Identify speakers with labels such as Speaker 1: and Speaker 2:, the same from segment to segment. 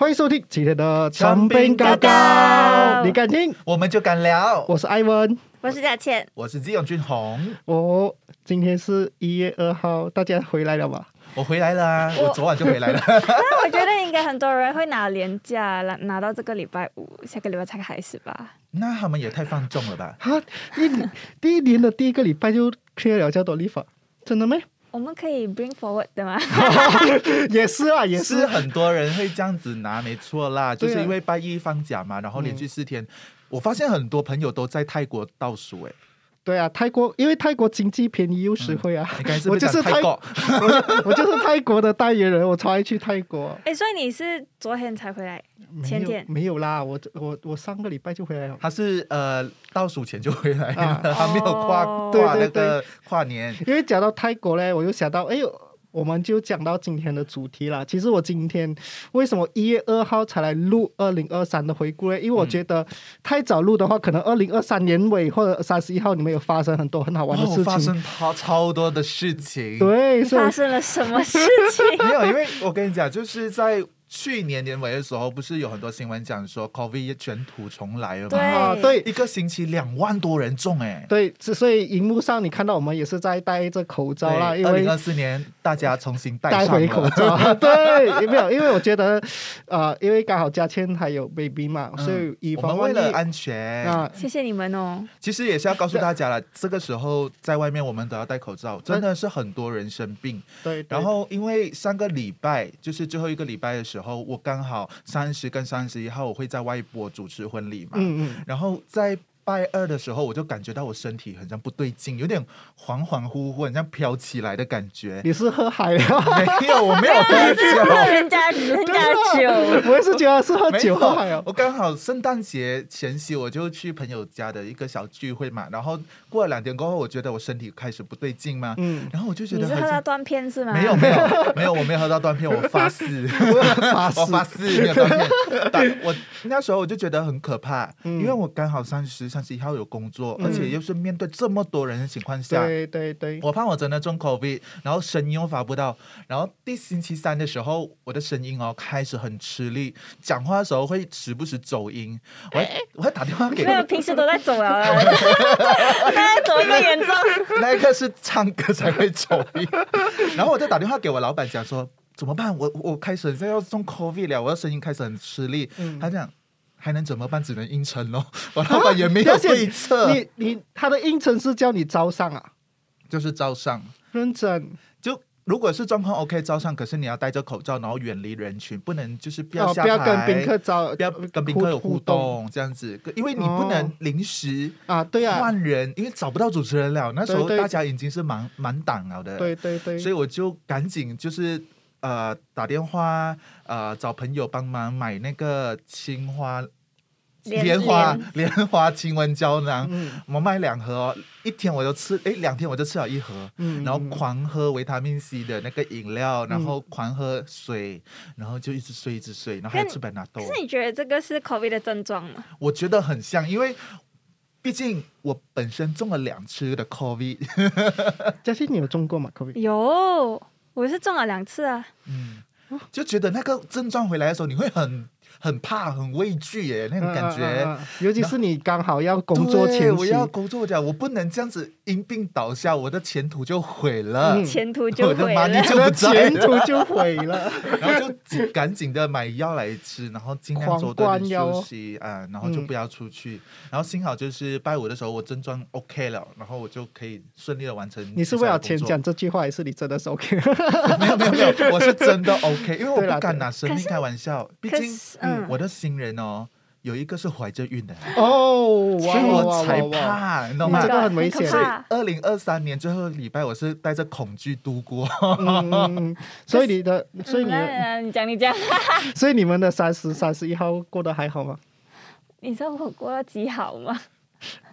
Speaker 1: 欢迎收听今天的长兵高高，你敢听？
Speaker 2: 我们就敢聊。
Speaker 1: 我是艾文，
Speaker 3: 我是佳倩，
Speaker 2: 我是季永俊宏。
Speaker 1: 我今天是一月二号，大家回来了吗？
Speaker 2: 我回来了啊，我昨晚就回来了。
Speaker 3: 那我觉得应该很多人会拿年假，拿拿到这个礼拜五，下个礼拜才开始吧。
Speaker 2: 那他们也太放纵了吧？
Speaker 1: 哈，一第一年的第一个礼拜就 clear 了这多立法，真的没？
Speaker 3: 我们可以 bring forward 的吗？
Speaker 1: 也是啊，也
Speaker 2: 是
Speaker 1: 是。
Speaker 2: 很多人会这样子拿，没错啦，就是因为拜一放假嘛，然后连续四天。我发现很多朋友都在泰国倒数，哎，
Speaker 1: 对啊，泰国因为泰国经济便宜又实惠啊。我就是泰
Speaker 2: 国？
Speaker 1: 我 我就是泰国的代言人，我超爱去泰国。
Speaker 3: 哎，所以你是昨天才回来？前
Speaker 1: 没有
Speaker 3: 天
Speaker 1: 没有啦，我我我上个礼拜就回来了。
Speaker 2: 他是呃倒数前就回来
Speaker 1: 啊
Speaker 2: 了，还没有跨
Speaker 3: 哦
Speaker 2: 跨那个跨年。
Speaker 1: 因为讲到泰国嘞，我又想到，哎呦，我们就讲到今天的主题啦。其实我今天为什么一月二号才来录二零二三的回顾呢？因为我觉得太早录的话，可能二零二三年尾或者三十一号你们有发生很多很好玩的
Speaker 2: 哦
Speaker 1: 事情。
Speaker 2: 发生超超多的事情。
Speaker 1: 对，
Speaker 3: 发生了什么事情？
Speaker 2: 没有，因为我跟你讲，就是在去年年尾的时候，不是有很多新闻讲说 COVID 卷土重来了吗？
Speaker 3: 对。
Speaker 1: 啊，对。
Speaker 2: 一个星期两万多人中哎、
Speaker 1: 对，之所以荧幕上你看到我们也是在戴着口罩啦，因为
Speaker 2: 二零二四年大家重新戴
Speaker 1: 戴
Speaker 2: 上
Speaker 1: 口罩。对，没有，因为我觉得，呃，因为刚好嘉倩还有 baby 嘛，所以以防万一
Speaker 2: 为了安全，
Speaker 1: 啊，
Speaker 3: 谢谢你们哦。
Speaker 2: 其实也是要告诉大家了，这个时候在外面我们都要戴口罩，真的是很多人生病。
Speaker 1: 对，对。
Speaker 2: 然后因为上个礼拜就是最后一个礼拜的时候，我刚好三十跟三十一号我会在外婆主持婚礼嘛，
Speaker 1: 嗯嗯。
Speaker 2: 然后在拜二的时候，我就感觉到我身体很像不对劲，有点恍恍惚惚，很像飘起来的感觉。
Speaker 1: 你是喝海了？
Speaker 2: 没有，我没有喝
Speaker 3: 喝
Speaker 2: 酒。
Speaker 3: 人家人家酒，
Speaker 1: 我也是觉得是喝酒喝海哦。
Speaker 2: 我刚好圣诞节前夕我就去朋友家的一个小聚会嘛，然后过了两天过后，我觉得我身体开始不对劲嘛，
Speaker 1: 嗯，
Speaker 2: 然后我就觉得
Speaker 3: 你是
Speaker 2: 得
Speaker 3: 喝到断片是吗？
Speaker 2: 没有没有没有，我没有喝到断片，我发誓，
Speaker 1: 发誓
Speaker 2: 我发誓没有断片。但我那时候我就觉得很可怕，
Speaker 1: 嗯
Speaker 2: 因为我刚好三十、三十一号有工作，
Speaker 1: 嗯
Speaker 2: 而且又是面对这么多人的情况下。
Speaker 1: 对对对，
Speaker 2: 我怕我真的中 COVID，然后声音又发不到，然后第星期三的时候，我的声音哦开始很吃力，讲话的时候会时不时走音，我还我会打电话给
Speaker 3: 没有，平时都在走了，现在走更严重。
Speaker 2: 那一刻是唱歌才会走音，然后我就打电话给我老板讲说怎么办？我我开始在要中 COVID 了，我的声音开始很吃力。
Speaker 1: 嗯
Speaker 2: 他讲还能怎么办？只能应承咯。我老板也没有对策，
Speaker 1: 你你他的应承是叫你招上啊，
Speaker 2: 就是招上。
Speaker 1: 认真
Speaker 2: 就如果是状况 OK 招上，可是你要戴着口罩，然后远离人群，不能就是不要
Speaker 1: 不要跟宾客招，
Speaker 2: 不要跟宾客有互动这样子，因为你不能
Speaker 1: 哦
Speaker 2: 临时
Speaker 1: 啊，对啊，
Speaker 2: 换人，因为找不到主持人了。那时候大家已经是满满档了的，
Speaker 1: 对对对，
Speaker 2: 所以我就赶紧就是呃打电话呃找朋友帮忙买那个青花
Speaker 3: 莲
Speaker 2: 莲花
Speaker 3: 莲
Speaker 2: 莲花清瘟胶囊，
Speaker 1: 嗯
Speaker 2: 我买两盒哦，一天我就吃，哎，两天我就吃了一盒。
Speaker 1: 嗯，
Speaker 2: 然后
Speaker 1: 嗯
Speaker 2: 狂喝维他命 C 的那个饮料，然后狂喝水，然后就一直睡一直睡，然后还
Speaker 3: 可
Speaker 2: 吃白纳豆
Speaker 3: 可。是你觉得这个是 COVID 的症状吗？
Speaker 2: 我觉得很像，因为毕竟我本身中了两次的 COVID，
Speaker 1: 嘉欣，你有中过吗？COVID？
Speaker 3: 有，我是中了两次啊。
Speaker 2: 嗯，就觉得那个症状回来的时候，你会很很怕、很畏惧耶，那种感觉。
Speaker 1: 嗯，嗯嗯嗯尤其是你刚好要工作前期，
Speaker 2: 我要工作的，我不能这样子因病倒下，我的前途就毁了。
Speaker 1: 嗯
Speaker 3: 前途就
Speaker 2: 我的
Speaker 3: 毁了。
Speaker 2: 妈你就不在
Speaker 1: 前途就毁了。
Speaker 2: 然后就赶紧的买药来吃，然后尽量做多的休息啊、然后就不要出去。然后幸好就是拜五的时候我症状 OK 了，然后我就可以顺利的完成。
Speaker 1: 你是为了钱讲？这句话，还是你真的是 OK？
Speaker 2: 没有没有没有，我是真的 OK，因为我不敢拿 生命开玩笑，毕竟
Speaker 3: 是嗯，
Speaker 2: 我的新人哦，有一个是怀着孕的，
Speaker 1: 哦，
Speaker 2: 所
Speaker 1: 哇哇
Speaker 2: 以我才
Speaker 1: 哇哇！
Speaker 2: 怕，你懂吗
Speaker 1: 你这？个很危险
Speaker 2: 二零二三年最后礼拜，我是带着恐惧度过。
Speaker 1: 嗯所以你的，所以你
Speaker 3: 你讲你讲，
Speaker 1: 所以你们的三十、三十一号过得还好吗？
Speaker 3: 你知道我过得极好吗？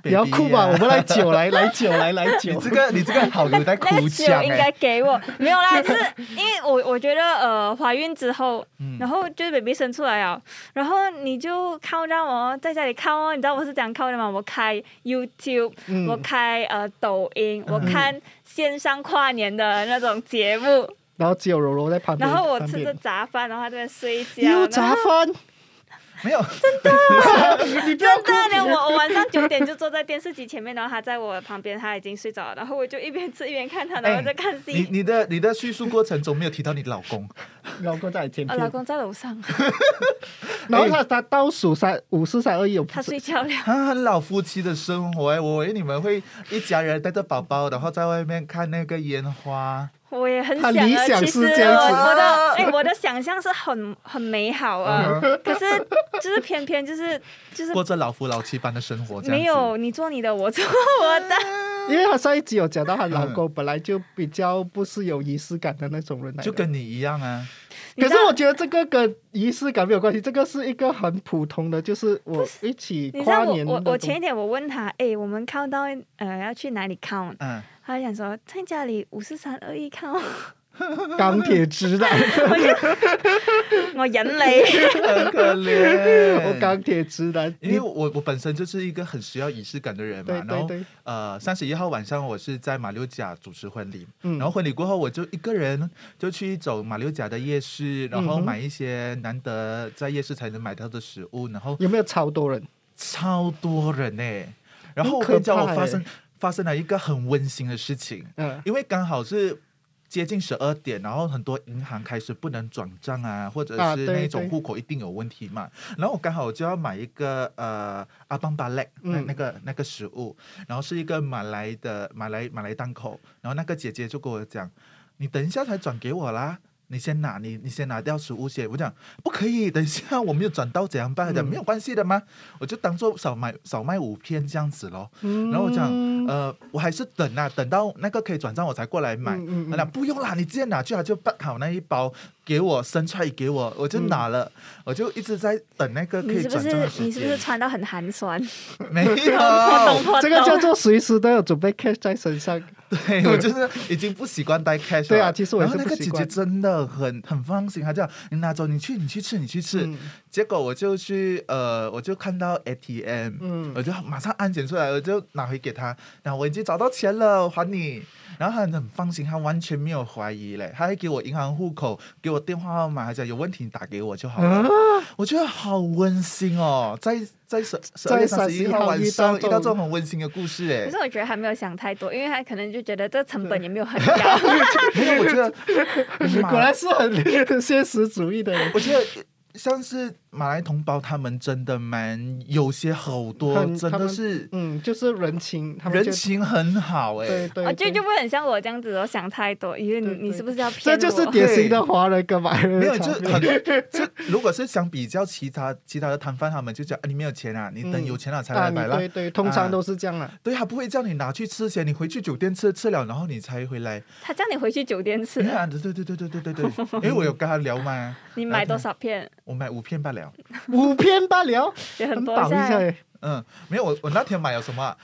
Speaker 1: 不要哭吧我们来酒，来来酒，来来酒
Speaker 2: 你。这个你这个好留在
Speaker 3: 那个
Speaker 2: 哭
Speaker 3: 酒
Speaker 2: 腔哎、
Speaker 3: 应该给我，没有啦，是因为我我觉得呃怀孕之后，
Speaker 2: 嗯
Speaker 3: 然后就是 baby 生出来了，然后你就靠让我在家里靠哦，你知道我是怎样靠的吗？我开 YouTube，、
Speaker 1: 嗯
Speaker 3: 我开呃抖音，我看线上跨年的那种节目。
Speaker 1: 然后只有柔柔在旁边。
Speaker 3: 然后我吃着杂饭，然后他在那边睡觉。
Speaker 1: 有杂饭，
Speaker 2: 没有，
Speaker 1: 你不要
Speaker 3: 真的连我我晚上九点就坐在电视机前面，然后他在我旁边，他已经睡着了，然后我就一边吃一边看他，然后在看
Speaker 2: 你
Speaker 3: C。
Speaker 2: 你的你的叙述过程中没有提到你老公，
Speaker 1: 老公在你前
Speaker 3: 呃，
Speaker 1: 面
Speaker 3: 老，公在楼上，
Speaker 1: 然后他他倒数三五四三二一，
Speaker 3: 他睡觉了。
Speaker 2: 啊，很老夫妻的生活哎，我以为你们会一家人带着宝宝，然后在外面看那个烟花。
Speaker 3: 我也很想啊，
Speaker 1: 理想
Speaker 3: 其实
Speaker 1: 是这样子
Speaker 3: 我我的哎、我的想象是很很美好啊，
Speaker 1: 嗯
Speaker 3: 可是就是偏偏就是就是
Speaker 2: 过着老夫老妻般的生活，这样子
Speaker 3: 没有你做你的，我做我的。
Speaker 1: 因为她上一集有讲到，她老公本来就比较不是有仪式感的那种人来的
Speaker 2: 就跟你一样啊。
Speaker 1: 可是我觉得这个跟仪式感没有关系，这个是一个很普通的，就是我一起
Speaker 3: 你知道我
Speaker 1: 跨年
Speaker 3: 我我前一天我问他，哎、我们 count 到呃要去哪里 count？
Speaker 2: 嗯，
Speaker 3: 他就想说在家里五四三二一 count，
Speaker 1: 钢铁直男，
Speaker 3: 我忍你。
Speaker 2: 很可怜。
Speaker 1: 我钢铁直男，
Speaker 2: 因为我我本身就是一个很需要仪式感的人嘛，
Speaker 1: 对
Speaker 2: 然后呃三十一号晚上我是在马六甲主持婚礼，
Speaker 1: 嗯。
Speaker 2: 然后婚礼过后我就一个人就去走马六甲的夜市，然后买一些难得在夜市才能买到的食物，然后
Speaker 1: 有没有超多人？
Speaker 2: 超多人呢、然后我
Speaker 1: 很可
Speaker 2: 跟你讲，我发生发生了一个很温馨的事情，
Speaker 1: 嗯
Speaker 2: 因为刚好是。接近十二点，然后很多银行开始不能转账啊，或者是那种
Speaker 1: 对
Speaker 2: 户口一定有问题嘛。然后我刚好就要买一个呃阿邦巴勒那
Speaker 1: 嗯
Speaker 2: 那个那个食物，然后是一个马来的马来马来档口，然后那个姐姐就跟我讲，你等一下才转给我啦。你先拿，你你先拿掉食物先。我讲不可以，等一下我没有转到怎样办？她讲
Speaker 1: 嗯
Speaker 2: 没有关系的吗？我就当做少买少卖五片这样子咯。
Speaker 1: 嗯
Speaker 2: 然后我讲，呃，我还是等啊，等到那个可以转账我才过来买。他讲不用啦，你直接拿去，他就办好那一包给我，生菜给我，我就拿了，我就一直在等那个可
Speaker 3: 是不
Speaker 2: 转账的时
Speaker 3: 是你是不是。穿到很寒酸？
Speaker 2: 没有，
Speaker 1: 这个叫做随时都有准备 cash 在身上。
Speaker 2: 对 我就是已经不习惯带 cash 了。
Speaker 1: 对啊其实我也
Speaker 2: 然后那个姐姐真的很很放心，她叫你拿走，你去你去吃你去吃。
Speaker 1: 嗯
Speaker 2: 结果我就去呃，我就看到 ATM，
Speaker 1: 嗯
Speaker 2: 我就马上安检出来，我就拿回给她，然后我已经找到钱了，还你。然后她很放心，她完全没有怀疑嘞，她还给我银行户口，给我电话号码，还讲有问题你打给我就好了。
Speaker 1: 啊，
Speaker 2: 我觉得好温馨哦，在在十二月三十一号晚上
Speaker 1: 遇到
Speaker 2: 这种很温馨的故事哎
Speaker 3: 可是，我觉得还没有想太多，因为他可能就觉得这成本也没有很高。
Speaker 2: 因为 我觉得马
Speaker 1: 果然是很 现实主义的人。
Speaker 2: 我觉得像是马来同胞，他们真的蛮有些好多真的是
Speaker 1: 嗯，就是人情，他们
Speaker 2: 人情很好哎、
Speaker 1: 对对，
Speaker 3: 啊就就不会很像我这样子，我想太多，因为你你是不是要骗
Speaker 1: 这？就是典型的华人跟马来人
Speaker 2: 没有，就很这如果是相比较其他其他的摊贩，他们就讲、啊、你没有钱啊，你等
Speaker 1: 嗯
Speaker 2: 有钱了才
Speaker 1: 啊，
Speaker 2: 来买啦。
Speaker 1: 你对对，通常
Speaker 2: 啊
Speaker 1: 都是这样啦。
Speaker 2: 对，他不会叫你拿去吃先，你回去酒店吃吃了，然后你才回来。
Speaker 3: 他叫你回去酒店吃
Speaker 2: 对，啊，对对对对对对对对，因为我有跟他聊嘛，
Speaker 3: 你买多少片？
Speaker 2: 我买五片罢了。
Speaker 1: 五片罢了，
Speaker 3: 也很多
Speaker 1: 饱一下。
Speaker 2: 嗯，没有，我我那天买了什么啊、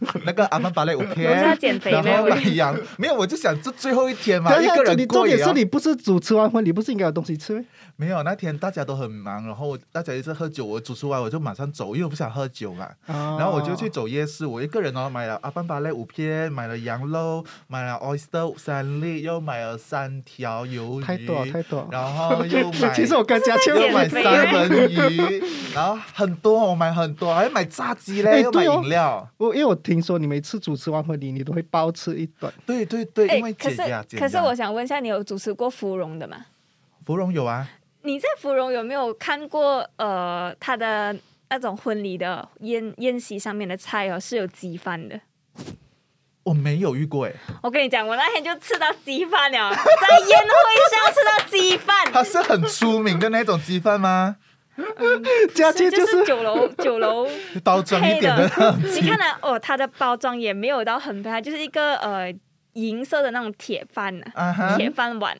Speaker 2: 那个阿曼巴勒五片然后
Speaker 3: 没有
Speaker 2: 买羊，没有，我就想这最后一天嘛，
Speaker 1: 一
Speaker 2: 个，人
Speaker 1: 你重
Speaker 2: 过也要
Speaker 1: 点是你不是主持完婚礼，不是应该有东西吃吗？
Speaker 2: 没有，那天大家都很忙，然后我大家一直喝酒，我主持完我就马上走，因为我不想喝酒嘛。
Speaker 1: 然
Speaker 2: 然后我就去走夜市，我一个人哦，买了阿曼巴类五片，买了羊肉，买了 oyster 三粒，又买了三条鱿鱼，
Speaker 1: 太多了太多了。
Speaker 2: 然后又 买，
Speaker 1: 其实我跟佳倩
Speaker 2: 又买三文鱼，然后很多，我买很多，还买炸鸡嘞，又买饮料，
Speaker 1: 我因为我听说你每次主持完婚礼，你都会包吃一顿。
Speaker 2: 对对对，因为
Speaker 3: 可是可是我想问一下，你有主持过芙蓉的吗？
Speaker 2: 芙蓉有啊，
Speaker 3: 你在芙蓉有没有看过呃他的那种婚礼的宴宴席上面的菜哦是有鸡饭的？
Speaker 2: 我没有遇过哎，
Speaker 3: 我跟你讲，我那天就吃到鸡饭了，在宴会上吃到鸡饭，
Speaker 2: 它是很出名的那种鸡饭吗？
Speaker 1: 佳倩
Speaker 3: 就
Speaker 1: 就是
Speaker 3: 酒楼 酒楼
Speaker 2: 包装一
Speaker 3: 配
Speaker 2: 点的
Speaker 3: 的。你看呢？哦，它的包装也没有到很配，它就是一个呃银色的那种铁饭呢、
Speaker 2: 啊
Speaker 3: 铁饭碗，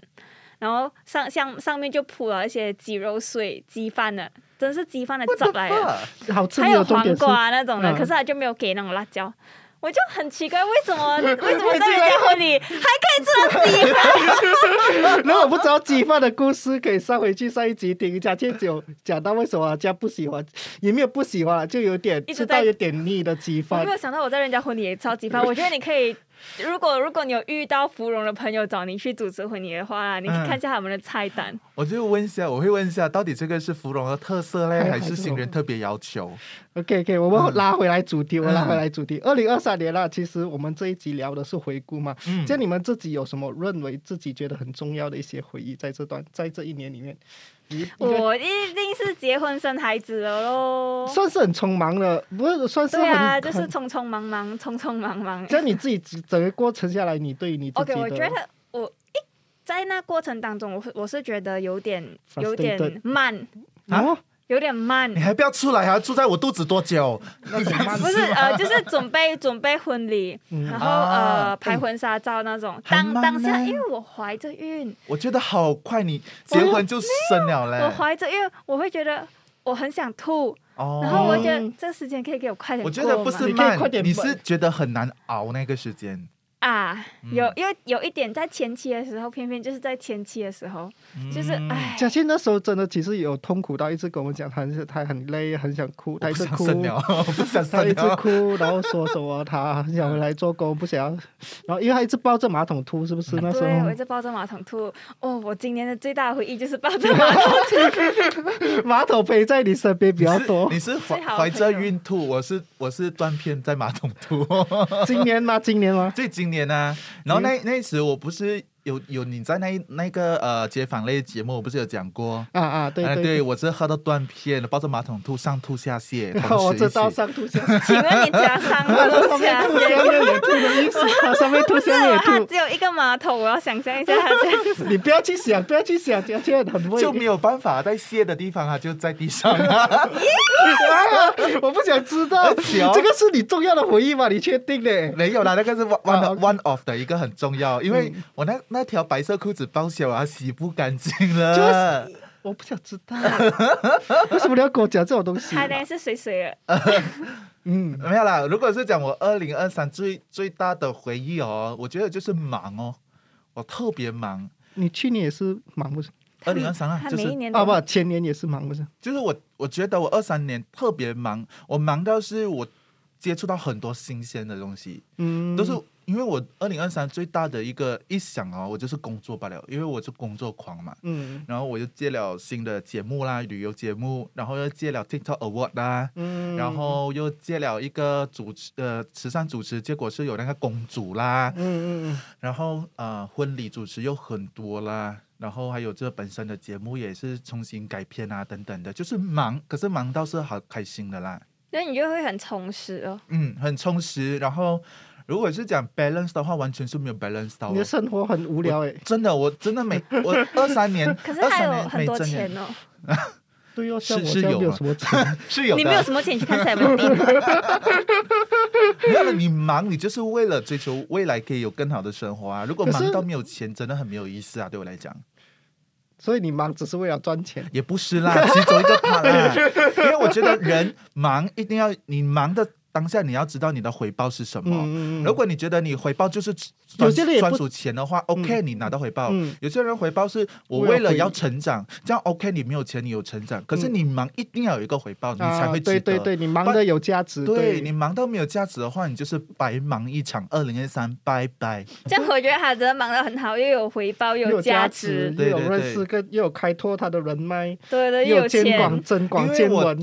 Speaker 3: 然后上像上面就铺了一些鸡肉碎、鸡饭的，真是鸡饭的汁来的，
Speaker 1: 好吃，
Speaker 3: 还有黄瓜那种的，
Speaker 1: 嗯
Speaker 3: 可是它就没有给那种辣椒。我就很奇怪，为什么 为什么在人家婚礼还可以吃到鸡饭？
Speaker 1: 如果不知道鸡饭的故事，可以上回去上一集听。佳倩有讲到为什么人家不喜欢，也没有不喜欢，就有点
Speaker 3: 一直在
Speaker 1: 吃到有点腻的鸡饭
Speaker 3: 我没。有想到我在人家婚礼也吃到鸡饭，我觉得你可以如果如果你有遇到芙蓉的朋友找你去主持婚礼的话，你可以看一下他们的菜单。
Speaker 2: 我就问一下，我会问一下，到底这个是芙蓉的特色嘞，
Speaker 1: 还
Speaker 2: 还是新人特别要求
Speaker 1: ？OK OK，我们拉回来主题，我拉
Speaker 2: 嗯
Speaker 1: 回来主题。二零二三年了，其实我们这一集聊的是回顾嘛。
Speaker 2: 嗯
Speaker 1: 像你们自己有什么认为自己觉得很重要的一些回忆，在这段在这一年里面，
Speaker 3: 我一定是结婚生孩子了喽。
Speaker 1: 算是很匆忙的，不是算是很
Speaker 3: 对啊，就是匆匆忙忙，匆匆忙忙。
Speaker 1: 像你自己整整个过程下来，你对你自己
Speaker 3: OK，我觉得我一在那过程当中，我我是觉得有点有点慢，
Speaker 1: 哦，
Speaker 3: 有点慢
Speaker 2: 你。还不要出来，还要住在我肚子多久？
Speaker 3: 不是呃，就是准备准备婚礼，
Speaker 1: 嗯
Speaker 3: 然后
Speaker 2: 啊
Speaker 3: 呃拍婚纱照那种。当当下，
Speaker 2: 呢
Speaker 3: 因为我怀着孕，
Speaker 2: 我觉得好快，你结婚就生了嘞。
Speaker 3: 我怀着孕，我会觉得我很想吐，
Speaker 2: 哦
Speaker 3: 然后我觉得这时间可以给我快点。
Speaker 2: 我觉得不是
Speaker 1: 你可以
Speaker 2: 慢
Speaker 1: 快，点
Speaker 2: 你是觉得很难熬那个时间。
Speaker 3: 啊，
Speaker 2: 嗯
Speaker 3: 有因为有一点在前期的时候，偏偏就是在前期的时候，就是
Speaker 2: 嗯
Speaker 3: 唉，
Speaker 1: 佳倩那时候真的其实有痛苦到一直跟我们讲，他是他很累，很想哭，他一直哭，他一直。哭，然后说什么他很想回来做工，不想要，然后因为他一直抱着马桶吐，是不是那时候
Speaker 3: 对我一直抱着马桶吐。哦，我今年的最大的回忆就是抱着 马桶吐。
Speaker 1: 马桶陪在你身边比较多？
Speaker 2: 你是怀怀着孕吐，我是我是断片在马桶吐。
Speaker 1: 今年吗？今年吗？
Speaker 2: 所以今年呢、然后那那一次我不是有有你在那那个呃街访类节目，我不是有讲过？
Speaker 1: 啊啊，对
Speaker 2: 啊
Speaker 1: 对
Speaker 2: 对我是喝到断片，抱着马桶吐，上吐下泻，
Speaker 1: 然后我知道上吐下泻，
Speaker 3: 请问你加上了
Speaker 1: 上
Speaker 3: 多下
Speaker 1: 面吐下面 也吐的意思，它上面吐下面也
Speaker 3: 它
Speaker 1: 吐。
Speaker 3: 只有一个马桶，我要想象一下它这样子。
Speaker 1: 你不要去想，不要去想，这样很会。
Speaker 2: 就没有办法在泻的地方，啊就在地上啊。
Speaker 1: 啊我不想知道，这个是你重要的回忆吗？你确定的？
Speaker 2: 没有啦，那个是 one one of 的一个很重要，因为我那那条白色裤子包小啊，洗不干净了。
Speaker 1: 就是我不想知道，为什么你要跟我讲这种东西？
Speaker 3: 它那是水水的，
Speaker 1: 嗯，
Speaker 2: 没有啦，如果是讲我二零二三最最大的回忆哦，我觉得就是忙哦，我特别忙。
Speaker 1: 你去年也是忙不是？
Speaker 2: 二零二三啊，
Speaker 3: 它
Speaker 2: 就是
Speaker 3: 每一年都
Speaker 1: 啊不，前年也是忙不是？
Speaker 2: 就是我我觉得我二三年特别忙，我忙到是我接触到很多新鲜的东西，
Speaker 1: 嗯，
Speaker 2: 都是因为我二零二三最大的一个一想哦，我就是工作罢了，因为我是工作狂嘛。
Speaker 1: 嗯
Speaker 2: 然后我又接了新的节目啦，旅游节目，然后又接了 TikTok Award 啦，
Speaker 1: 嗯，
Speaker 2: 然后又接了一个主持呃慈善主持，结果是有那个公主啦，
Speaker 1: 嗯嗯
Speaker 2: 然后呃婚礼主持又很多啦，然后还有这本身的节目也是重新改编啊等等的，就是忙，可是忙倒是好开心的啦，
Speaker 3: 那你就会很充实哦。
Speaker 2: 嗯，很充实。然后如果是讲 balance 的话，完全是没有 balance 到
Speaker 1: 嗯，你的
Speaker 2: 哦。
Speaker 1: 生活很无聊哎。
Speaker 2: 真的，我真的每 我二三年，
Speaker 3: 可是还有
Speaker 2: 二三年
Speaker 3: 很多钱哦，
Speaker 1: 对哦，像
Speaker 2: 是
Speaker 1: 我这样没有
Speaker 2: 是有啊
Speaker 1: 什么钱。
Speaker 2: 是有的，
Speaker 3: 你没有什么钱去看彩文定，
Speaker 2: 没有了，你忙，你就是为了追求未来可以有更好的生活啊。如果忙到没有钱，真的很没有意思啊。对我来讲，
Speaker 1: 所以你忙只是为了赚钱。
Speaker 2: 也不是啦，其中一个 part 啦。因为我觉得人忙一定要，你忙的当下你要知道你的回报是什么。如果你觉得你回报就是
Speaker 1: 有些人
Speaker 2: 专属钱的话，OK，你拿到回报。
Speaker 1: 嗯
Speaker 2: 有些人回报是我
Speaker 1: 为了
Speaker 2: 要成长，这样 OK，你没有钱，你有成长。可是
Speaker 1: 嗯
Speaker 2: 你忙一定要有一个回报，你才
Speaker 1: 啊
Speaker 2: 会值得。
Speaker 1: 对对对，你忙的有价值。
Speaker 2: 对你忙到没有价值的话，你就是白忙一场。二零二三，拜拜。
Speaker 3: 这样我觉得他真的忙得很好，又有回报，
Speaker 1: 有
Speaker 3: 价
Speaker 1: 值，
Speaker 3: 值，
Speaker 1: 又有认识，个又有开拓他的人脉，
Speaker 3: 对对，
Speaker 1: 又
Speaker 3: 又有
Speaker 1: 兼广
Speaker 3: 钱。
Speaker 1: 增广见闻。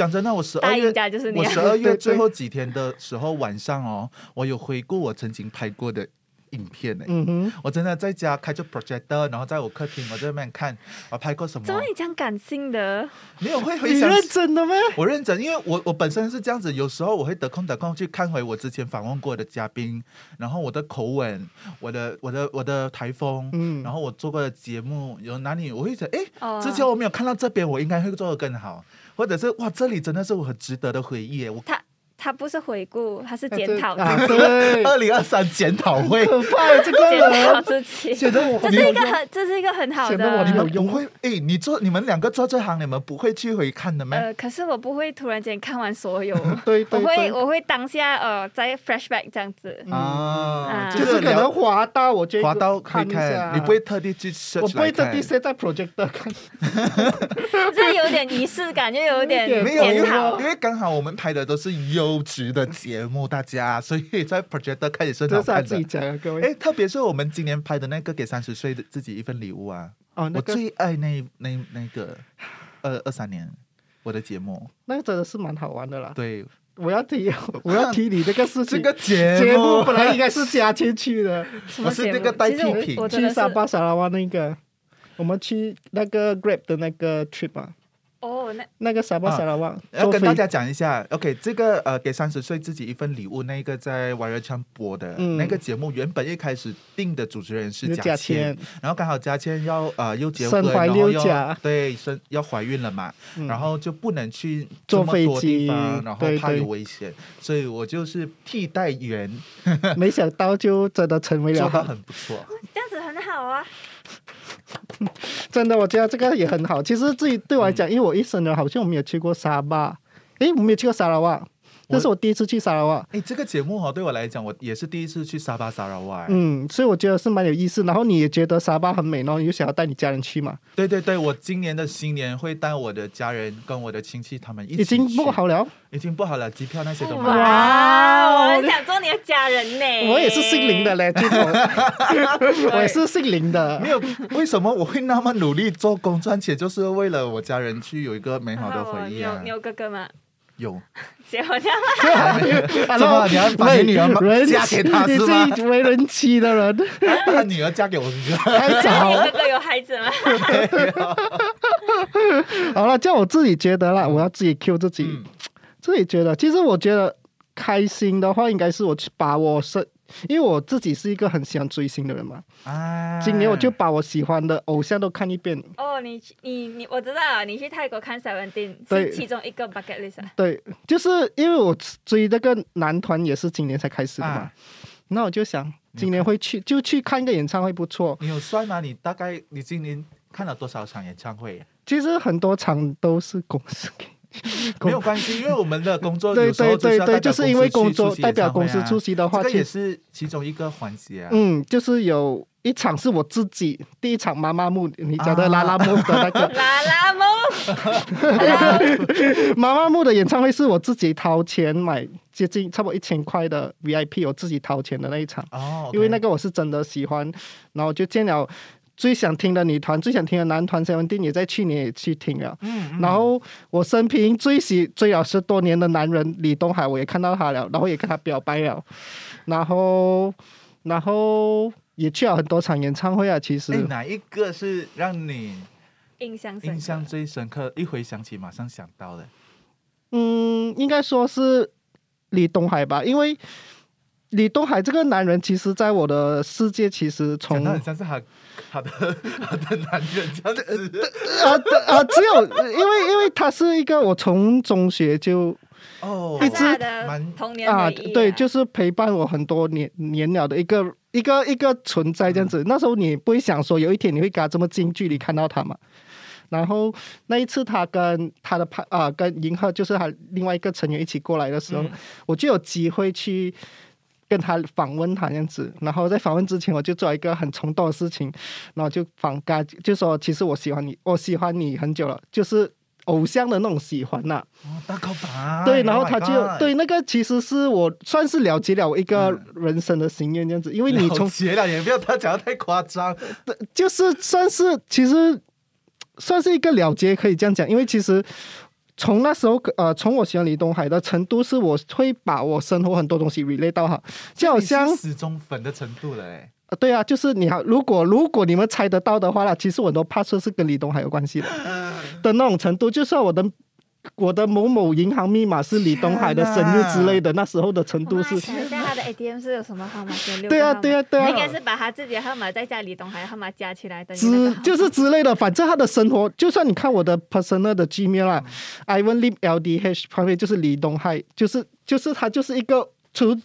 Speaker 2: 讲真的，我十二月
Speaker 3: 就是！
Speaker 2: 我十二月最后几天的时候晚上哦，我有回顾我曾经拍过的影片呢。
Speaker 1: 嗯哼，
Speaker 2: 我真的在家开着 projector，然后在我客厅我在那边看我拍过什么
Speaker 3: 怎么，你这样感性的？
Speaker 2: 没有会回想。
Speaker 1: 你认真的吗？
Speaker 2: 我认真，因为我我本身是这样子，有时候我会得空得空去看回我之前访问过的嘉宾，然后我的口吻，我的我的我的台风，
Speaker 1: 嗯
Speaker 2: 然后我做过的节目有哪里，我会觉得，哎，
Speaker 3: 哦
Speaker 2: 之前我没有看到这边，我应该会做的更好，或者是哇，这里真的是我很值得的回忆。我
Speaker 3: 他他不是回顾，他是检讨
Speaker 1: 啊，
Speaker 3: 自己，
Speaker 1: 对，
Speaker 2: 二零二三检讨会，
Speaker 1: 可怕这个。
Speaker 3: 检讨
Speaker 1: 人，
Speaker 3: 自己。
Speaker 1: 显得我
Speaker 3: 这是一个很，这是一个很好
Speaker 1: 显得我
Speaker 3: 的
Speaker 2: 你们不会，哎，你做你们两个做这行，你们不会去回看的吗？
Speaker 3: 呃，可是我不会突然间看完所有，
Speaker 1: 对
Speaker 3: 我会
Speaker 1: 对。对，
Speaker 3: 我会当下呃再 flashback 这样子。
Speaker 1: 嗯。
Speaker 2: 啊，
Speaker 3: 啊
Speaker 1: 就是可能滑到我就
Speaker 2: 滑到可
Speaker 1: 看
Speaker 2: 你不会特地去
Speaker 1: 我不会特地设在 projector 看，
Speaker 3: 这有点仪式感，又有点
Speaker 1: 有点
Speaker 2: 没有，因为
Speaker 3: 检讨
Speaker 2: 因。为刚好我们拍的都是有优质的节目，大家，所以在 Project 开始生产
Speaker 1: 自己。讲的，各位。
Speaker 2: 哎，特别是我们今年拍的那个给三十岁的自己一份礼物啊，
Speaker 1: 哦，那
Speaker 2: 我最爱那那那个二二三年我的节目，
Speaker 1: 那个真的是蛮好玩的啦。
Speaker 2: 对
Speaker 1: 我要提，我要提你这个事情 这。
Speaker 2: 个节
Speaker 1: 节目本来应该是加进去的，
Speaker 3: 什么节目
Speaker 2: 我是那个代替品
Speaker 1: 去沙巴沙拉湾那个，我们去那个 Grab 的那个 trip 啊，
Speaker 3: 哦，那
Speaker 1: 那个沙巴
Speaker 2: 啊
Speaker 1: 沙拉瓦，坐飞
Speaker 2: 要跟大家讲一下，OK，这个呃，给三十岁自己一份礼物，那个在 w i r e 唱播的、
Speaker 1: 嗯。
Speaker 2: 那个节目，原本一开始定的主持人是
Speaker 1: 有
Speaker 2: 嘉倩，，然后刚好嘉倩要呃又结婚，
Speaker 1: 身怀
Speaker 2: 然后又
Speaker 1: 六甲。
Speaker 2: 对生要怀孕了嘛，
Speaker 1: 嗯。
Speaker 2: 然后就不能去
Speaker 1: 坐
Speaker 2: 这么多
Speaker 1: 飞机。
Speaker 2: 地方，然后怕有危险，所以我就是替代员，
Speaker 1: 没想到就真的成为了。
Speaker 2: 做
Speaker 1: 的
Speaker 2: 很不错。
Speaker 3: 这样子很好啊。
Speaker 1: 真的，我觉得这个也很好。其实自己对我来讲，因为我一生人好像我没有去过沙巴，诶，我没有去过沙拉瓦，这是我第一次去沙拉瓦。
Speaker 2: 哎，这个节目哈、对我来讲，我也是第一次去沙巴沙拉瓦。
Speaker 1: 嗯，所以我觉得是蛮有意思。然后你也觉得沙巴很美，然后你就想要带你家人去嘛？
Speaker 2: 对对对，我今年的新年会带我的家人跟我的亲戚他们一起
Speaker 1: 已经不好了，
Speaker 2: 已经不好了，机票那些都买了。
Speaker 3: 哇，家人呢。
Speaker 1: 我也是姓林的嘞，就我，我也是姓林的
Speaker 2: 没。有，为什么我会那么努力做工赚钱，就是为了我家人去有一个美好的回忆啊
Speaker 3: 你有你！有哥哥吗？
Speaker 2: 有，
Speaker 3: 结婚了吗？
Speaker 2: 怎么你要把你女儿 嫁给他
Speaker 1: 你
Speaker 2: 是吗
Speaker 1: 自己为人妻的人，
Speaker 2: 他女儿嫁给我哥哥。
Speaker 1: 太
Speaker 3: 你
Speaker 1: 早。
Speaker 3: 哥哥有孩子吗？
Speaker 1: 好了，叫我自己觉得啦，我要自己 Q 自己，
Speaker 2: 嗯
Speaker 1: 自己觉得。其实我觉得开心的话，应该是我去把我是，因为我自己是一个很喜欢追星的人嘛。
Speaker 2: 啊
Speaker 1: 今年我就把我喜欢的偶像都看一遍。
Speaker 3: 哦，你你你，我知道你去泰国看 Seventeen 是其中一个 bucket list 啊。
Speaker 1: 对，就是因为我追这个男团也是今年才开始的嘛，
Speaker 2: 啊
Speaker 1: 那我就想今年会去，就去看一个演唱会不错。
Speaker 2: 你有算吗？你大概你今年看了多少场演唱会？
Speaker 1: 其实很多场都是公司给。
Speaker 2: 没有关系，因为我们的工作
Speaker 1: 对
Speaker 2: 有时候
Speaker 1: 对对对，
Speaker 2: 是要代表
Speaker 1: 就是因为工
Speaker 2: 公司出席
Speaker 1: 作代表公司出席的话，
Speaker 2: 这个也
Speaker 1: 其实
Speaker 2: 是其中一个环节啊。
Speaker 1: 嗯，就是有一场是我自己第一场妈妈木，你讲的
Speaker 2: 啊。
Speaker 1: 拉拉木的那个。
Speaker 3: 拉拉木，
Speaker 1: 妈妈木的演唱会是我自己掏钱买，接近差不多一千块的 VIP，我自己掏钱的那一场，
Speaker 2: 哦，
Speaker 1: 因为那个我是真的喜欢，然后就见了最想听的女团、最想听的男团 Seventeen 也在去年也去听了。
Speaker 2: 嗯，嗯
Speaker 1: 然后我生平最喜追了十多年的男人李东海，我也看到他了，然后也跟他表白了，然后然后也去了很多场演唱会啊。其实、
Speaker 2: 哎，哪一个是让你
Speaker 3: 印象
Speaker 2: 印象最深刻？一回想起马上想到的。
Speaker 1: 嗯，应该说是李东海吧，因为李东海这个男人，其实在我的世界，其实从
Speaker 2: 很像是他他的 他的男人这样子。
Speaker 1: 啊啊，只有因为因为他是一个我从中学就
Speaker 2: 哦，
Speaker 3: 他是他
Speaker 2: 蛮
Speaker 3: 童年
Speaker 1: 啊，对，就是陪伴我很多年年了的一个一个一个存在这样子。那时候你不会想说有一天你会跟他这么近距离看到他嘛？然后那一次他跟他的派啊跟银赫就是他另外一个成员一起过来的时候，我就有机会去。跟他访问他这样子，然后在访问之前，我就做一个很冲动的事情，然后就访跟他就说，其实我喜欢你，我喜欢你很久了，就是偶像的那种喜欢呐、
Speaker 2: 哦大告白。
Speaker 1: 对，然后
Speaker 2: Oh
Speaker 1: 他就、对那个其实是我算是了结了我一个
Speaker 2: 嗯
Speaker 1: 人生的心愿这样子，因为你从
Speaker 2: 了解了，也不要他讲的太夸张。
Speaker 1: 就是算是其实算是一个了结，可以这样讲，因为其实。从那时候，呃，从我喜欢李东海的程度，是我会把我生活很多东西 relate 到哈，就好像
Speaker 2: 你是死忠粉的程度了哎。
Speaker 1: 呃对啊，就是你好，如果如果你们猜得到的话啦，其实我都怕说是跟李东海有关系的 的那种程度，就算我的我的某某银行密码是李东海的生日之类的，那时候的程度是
Speaker 3: 他的 ATM 是有什么号码？有六
Speaker 1: 对啊对啊对啊
Speaker 3: 他应该是把他自己的号码再加李东海的号码加起来等于那
Speaker 1: 之就是之类的，反正他的生活，就算你看我的 personal 的 Gmail 啦、i v a n Lim LDH 旁边就是李东海，就是就是他就是一个除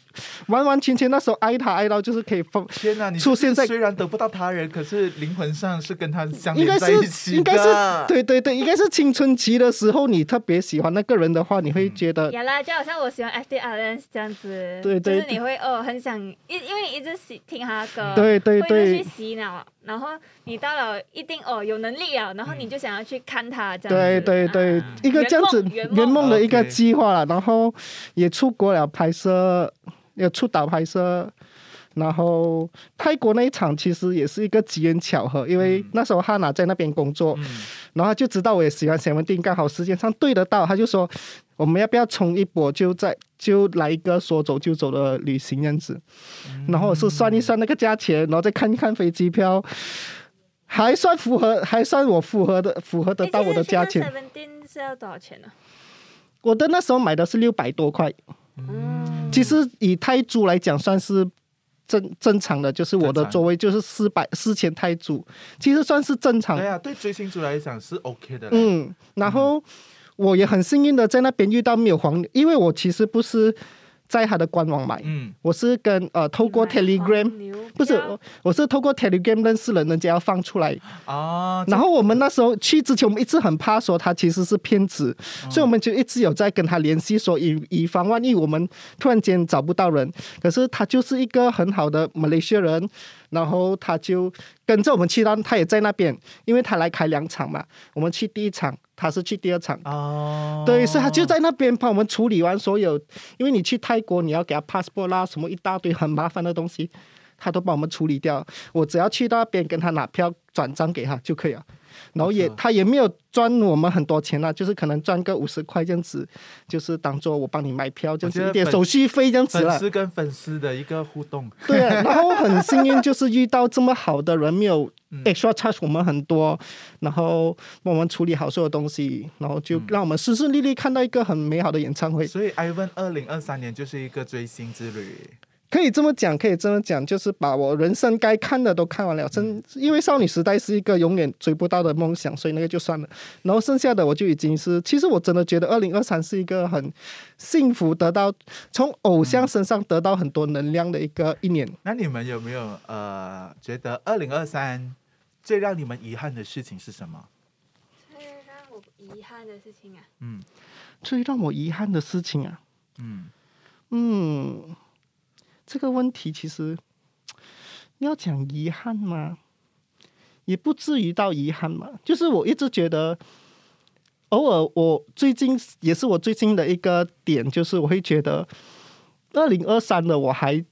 Speaker 1: 完完全全那时候爱他爱到就是可以放，
Speaker 2: 天哪，你
Speaker 1: 出现在
Speaker 2: 虽然得不到他人，可是灵魂上是跟他相
Speaker 1: 应该
Speaker 2: 连在一
Speaker 1: 是
Speaker 2: 起
Speaker 1: 应该是对对对，应该是青春期的时候，你特别喜欢那个人的话，你会觉得
Speaker 3: 呀啦，就好像我喜欢 F D R 这样子，
Speaker 1: 对对
Speaker 3: 就是你会哦很想，因因为你一直喜听他的歌，
Speaker 1: 对对
Speaker 3: 会一直去
Speaker 1: 对
Speaker 3: 洗脑，然后你到了一定哦有能力了，然后你就想要去看他这样
Speaker 1: 对
Speaker 3: 子，
Speaker 1: 对对
Speaker 3: 啊，
Speaker 1: 一个这样子
Speaker 3: 圆
Speaker 1: 圆梦。的一个计划了，然后也出国了拍摄，也出岛拍摄。然后泰国那一场其实也是一个机缘巧合，因为那时候哈娜在那边工作，
Speaker 2: 嗯
Speaker 1: 然后他就知道我也喜欢谢文定，刚好时间上对得到，他就说我们要不要冲一波，就在就来一个说走就走的旅行这样子。然后我是算一算那个价钱，然后再看一看飞机票，还算符合，还算我符合的，符合得到我的价钱。
Speaker 3: Seventeen 是要多少钱呢？
Speaker 1: 我的那时候买的是六百多块，
Speaker 3: 嗯，
Speaker 1: 其实以泰铢来讲算是。正正常的就是我的座位就是四百四千泰铢，其实算是正常
Speaker 2: 对。啊，对追星族来讲是 OK 的。，
Speaker 1: 嗯，然后我也很幸运的在那边遇到没有黄牛，因为我其实不是在他的官网买，
Speaker 2: 嗯，
Speaker 1: 我是跟呃透过 Telegram，不是我我是透过 Telegram 认识人，人家要放出来。
Speaker 2: 啊，
Speaker 1: 然后我们那时候去之前，我们一直很怕说他其实是骗子，
Speaker 2: 嗯
Speaker 1: 所以我们就一直有在跟他联系，说以以防万一我们突然间找不到人。可是他就是一个很好的马来西亚人，然后他就跟着我们去到，他也在那边，因为他来开两场嘛，我们去第一场，他是去第二场。
Speaker 2: 哦，
Speaker 1: 对，所以他就在那边帮我们处理完所有，因为你去泰国你要给他 passport 啦，什么一大堆很麻烦的东西，他都帮我们处理掉。我只要去到那边跟他拿票转账给他就可以了。然后也他也没有赚我们很多钱啦，就是可能赚个五十块这样子，就是当做我帮你买票这样子一点手续费这样子了。
Speaker 2: 粉丝跟粉丝的一个互动。
Speaker 1: 对啊，然后很幸运就是遇到这么好的人，没有
Speaker 2: 嗯
Speaker 1: extra charge 我们很多，然后帮我们处理好所有东西，然后就让我们顺顺利利看到一个很美好的演唱会。
Speaker 2: 所以 Ivan 二零二三年就是一个追星之旅。
Speaker 1: 可以这么讲，可以这么讲，就是把我人生该看的都看完了。真因为少女时代是一个永远追不到的梦想，所以那个就算了。然后剩下的我就已经是，其实我真的觉得二零二三是一个很幸福，得到从偶像身上得到很多能量的一个一年。
Speaker 2: 那你们有没有呃觉得二零二三最让你们遗憾的事情是什么？
Speaker 3: 最让我遗憾的事情啊，
Speaker 2: 嗯
Speaker 1: 最让我遗憾的事情啊，
Speaker 2: 嗯，
Speaker 1: 嗯，这个问题其实 要讲遗憾吗？也不至于到遗憾嘛。就是我一直觉得，偶尔我最近也是我最近的一个点，就是我会觉得，二零二三的我还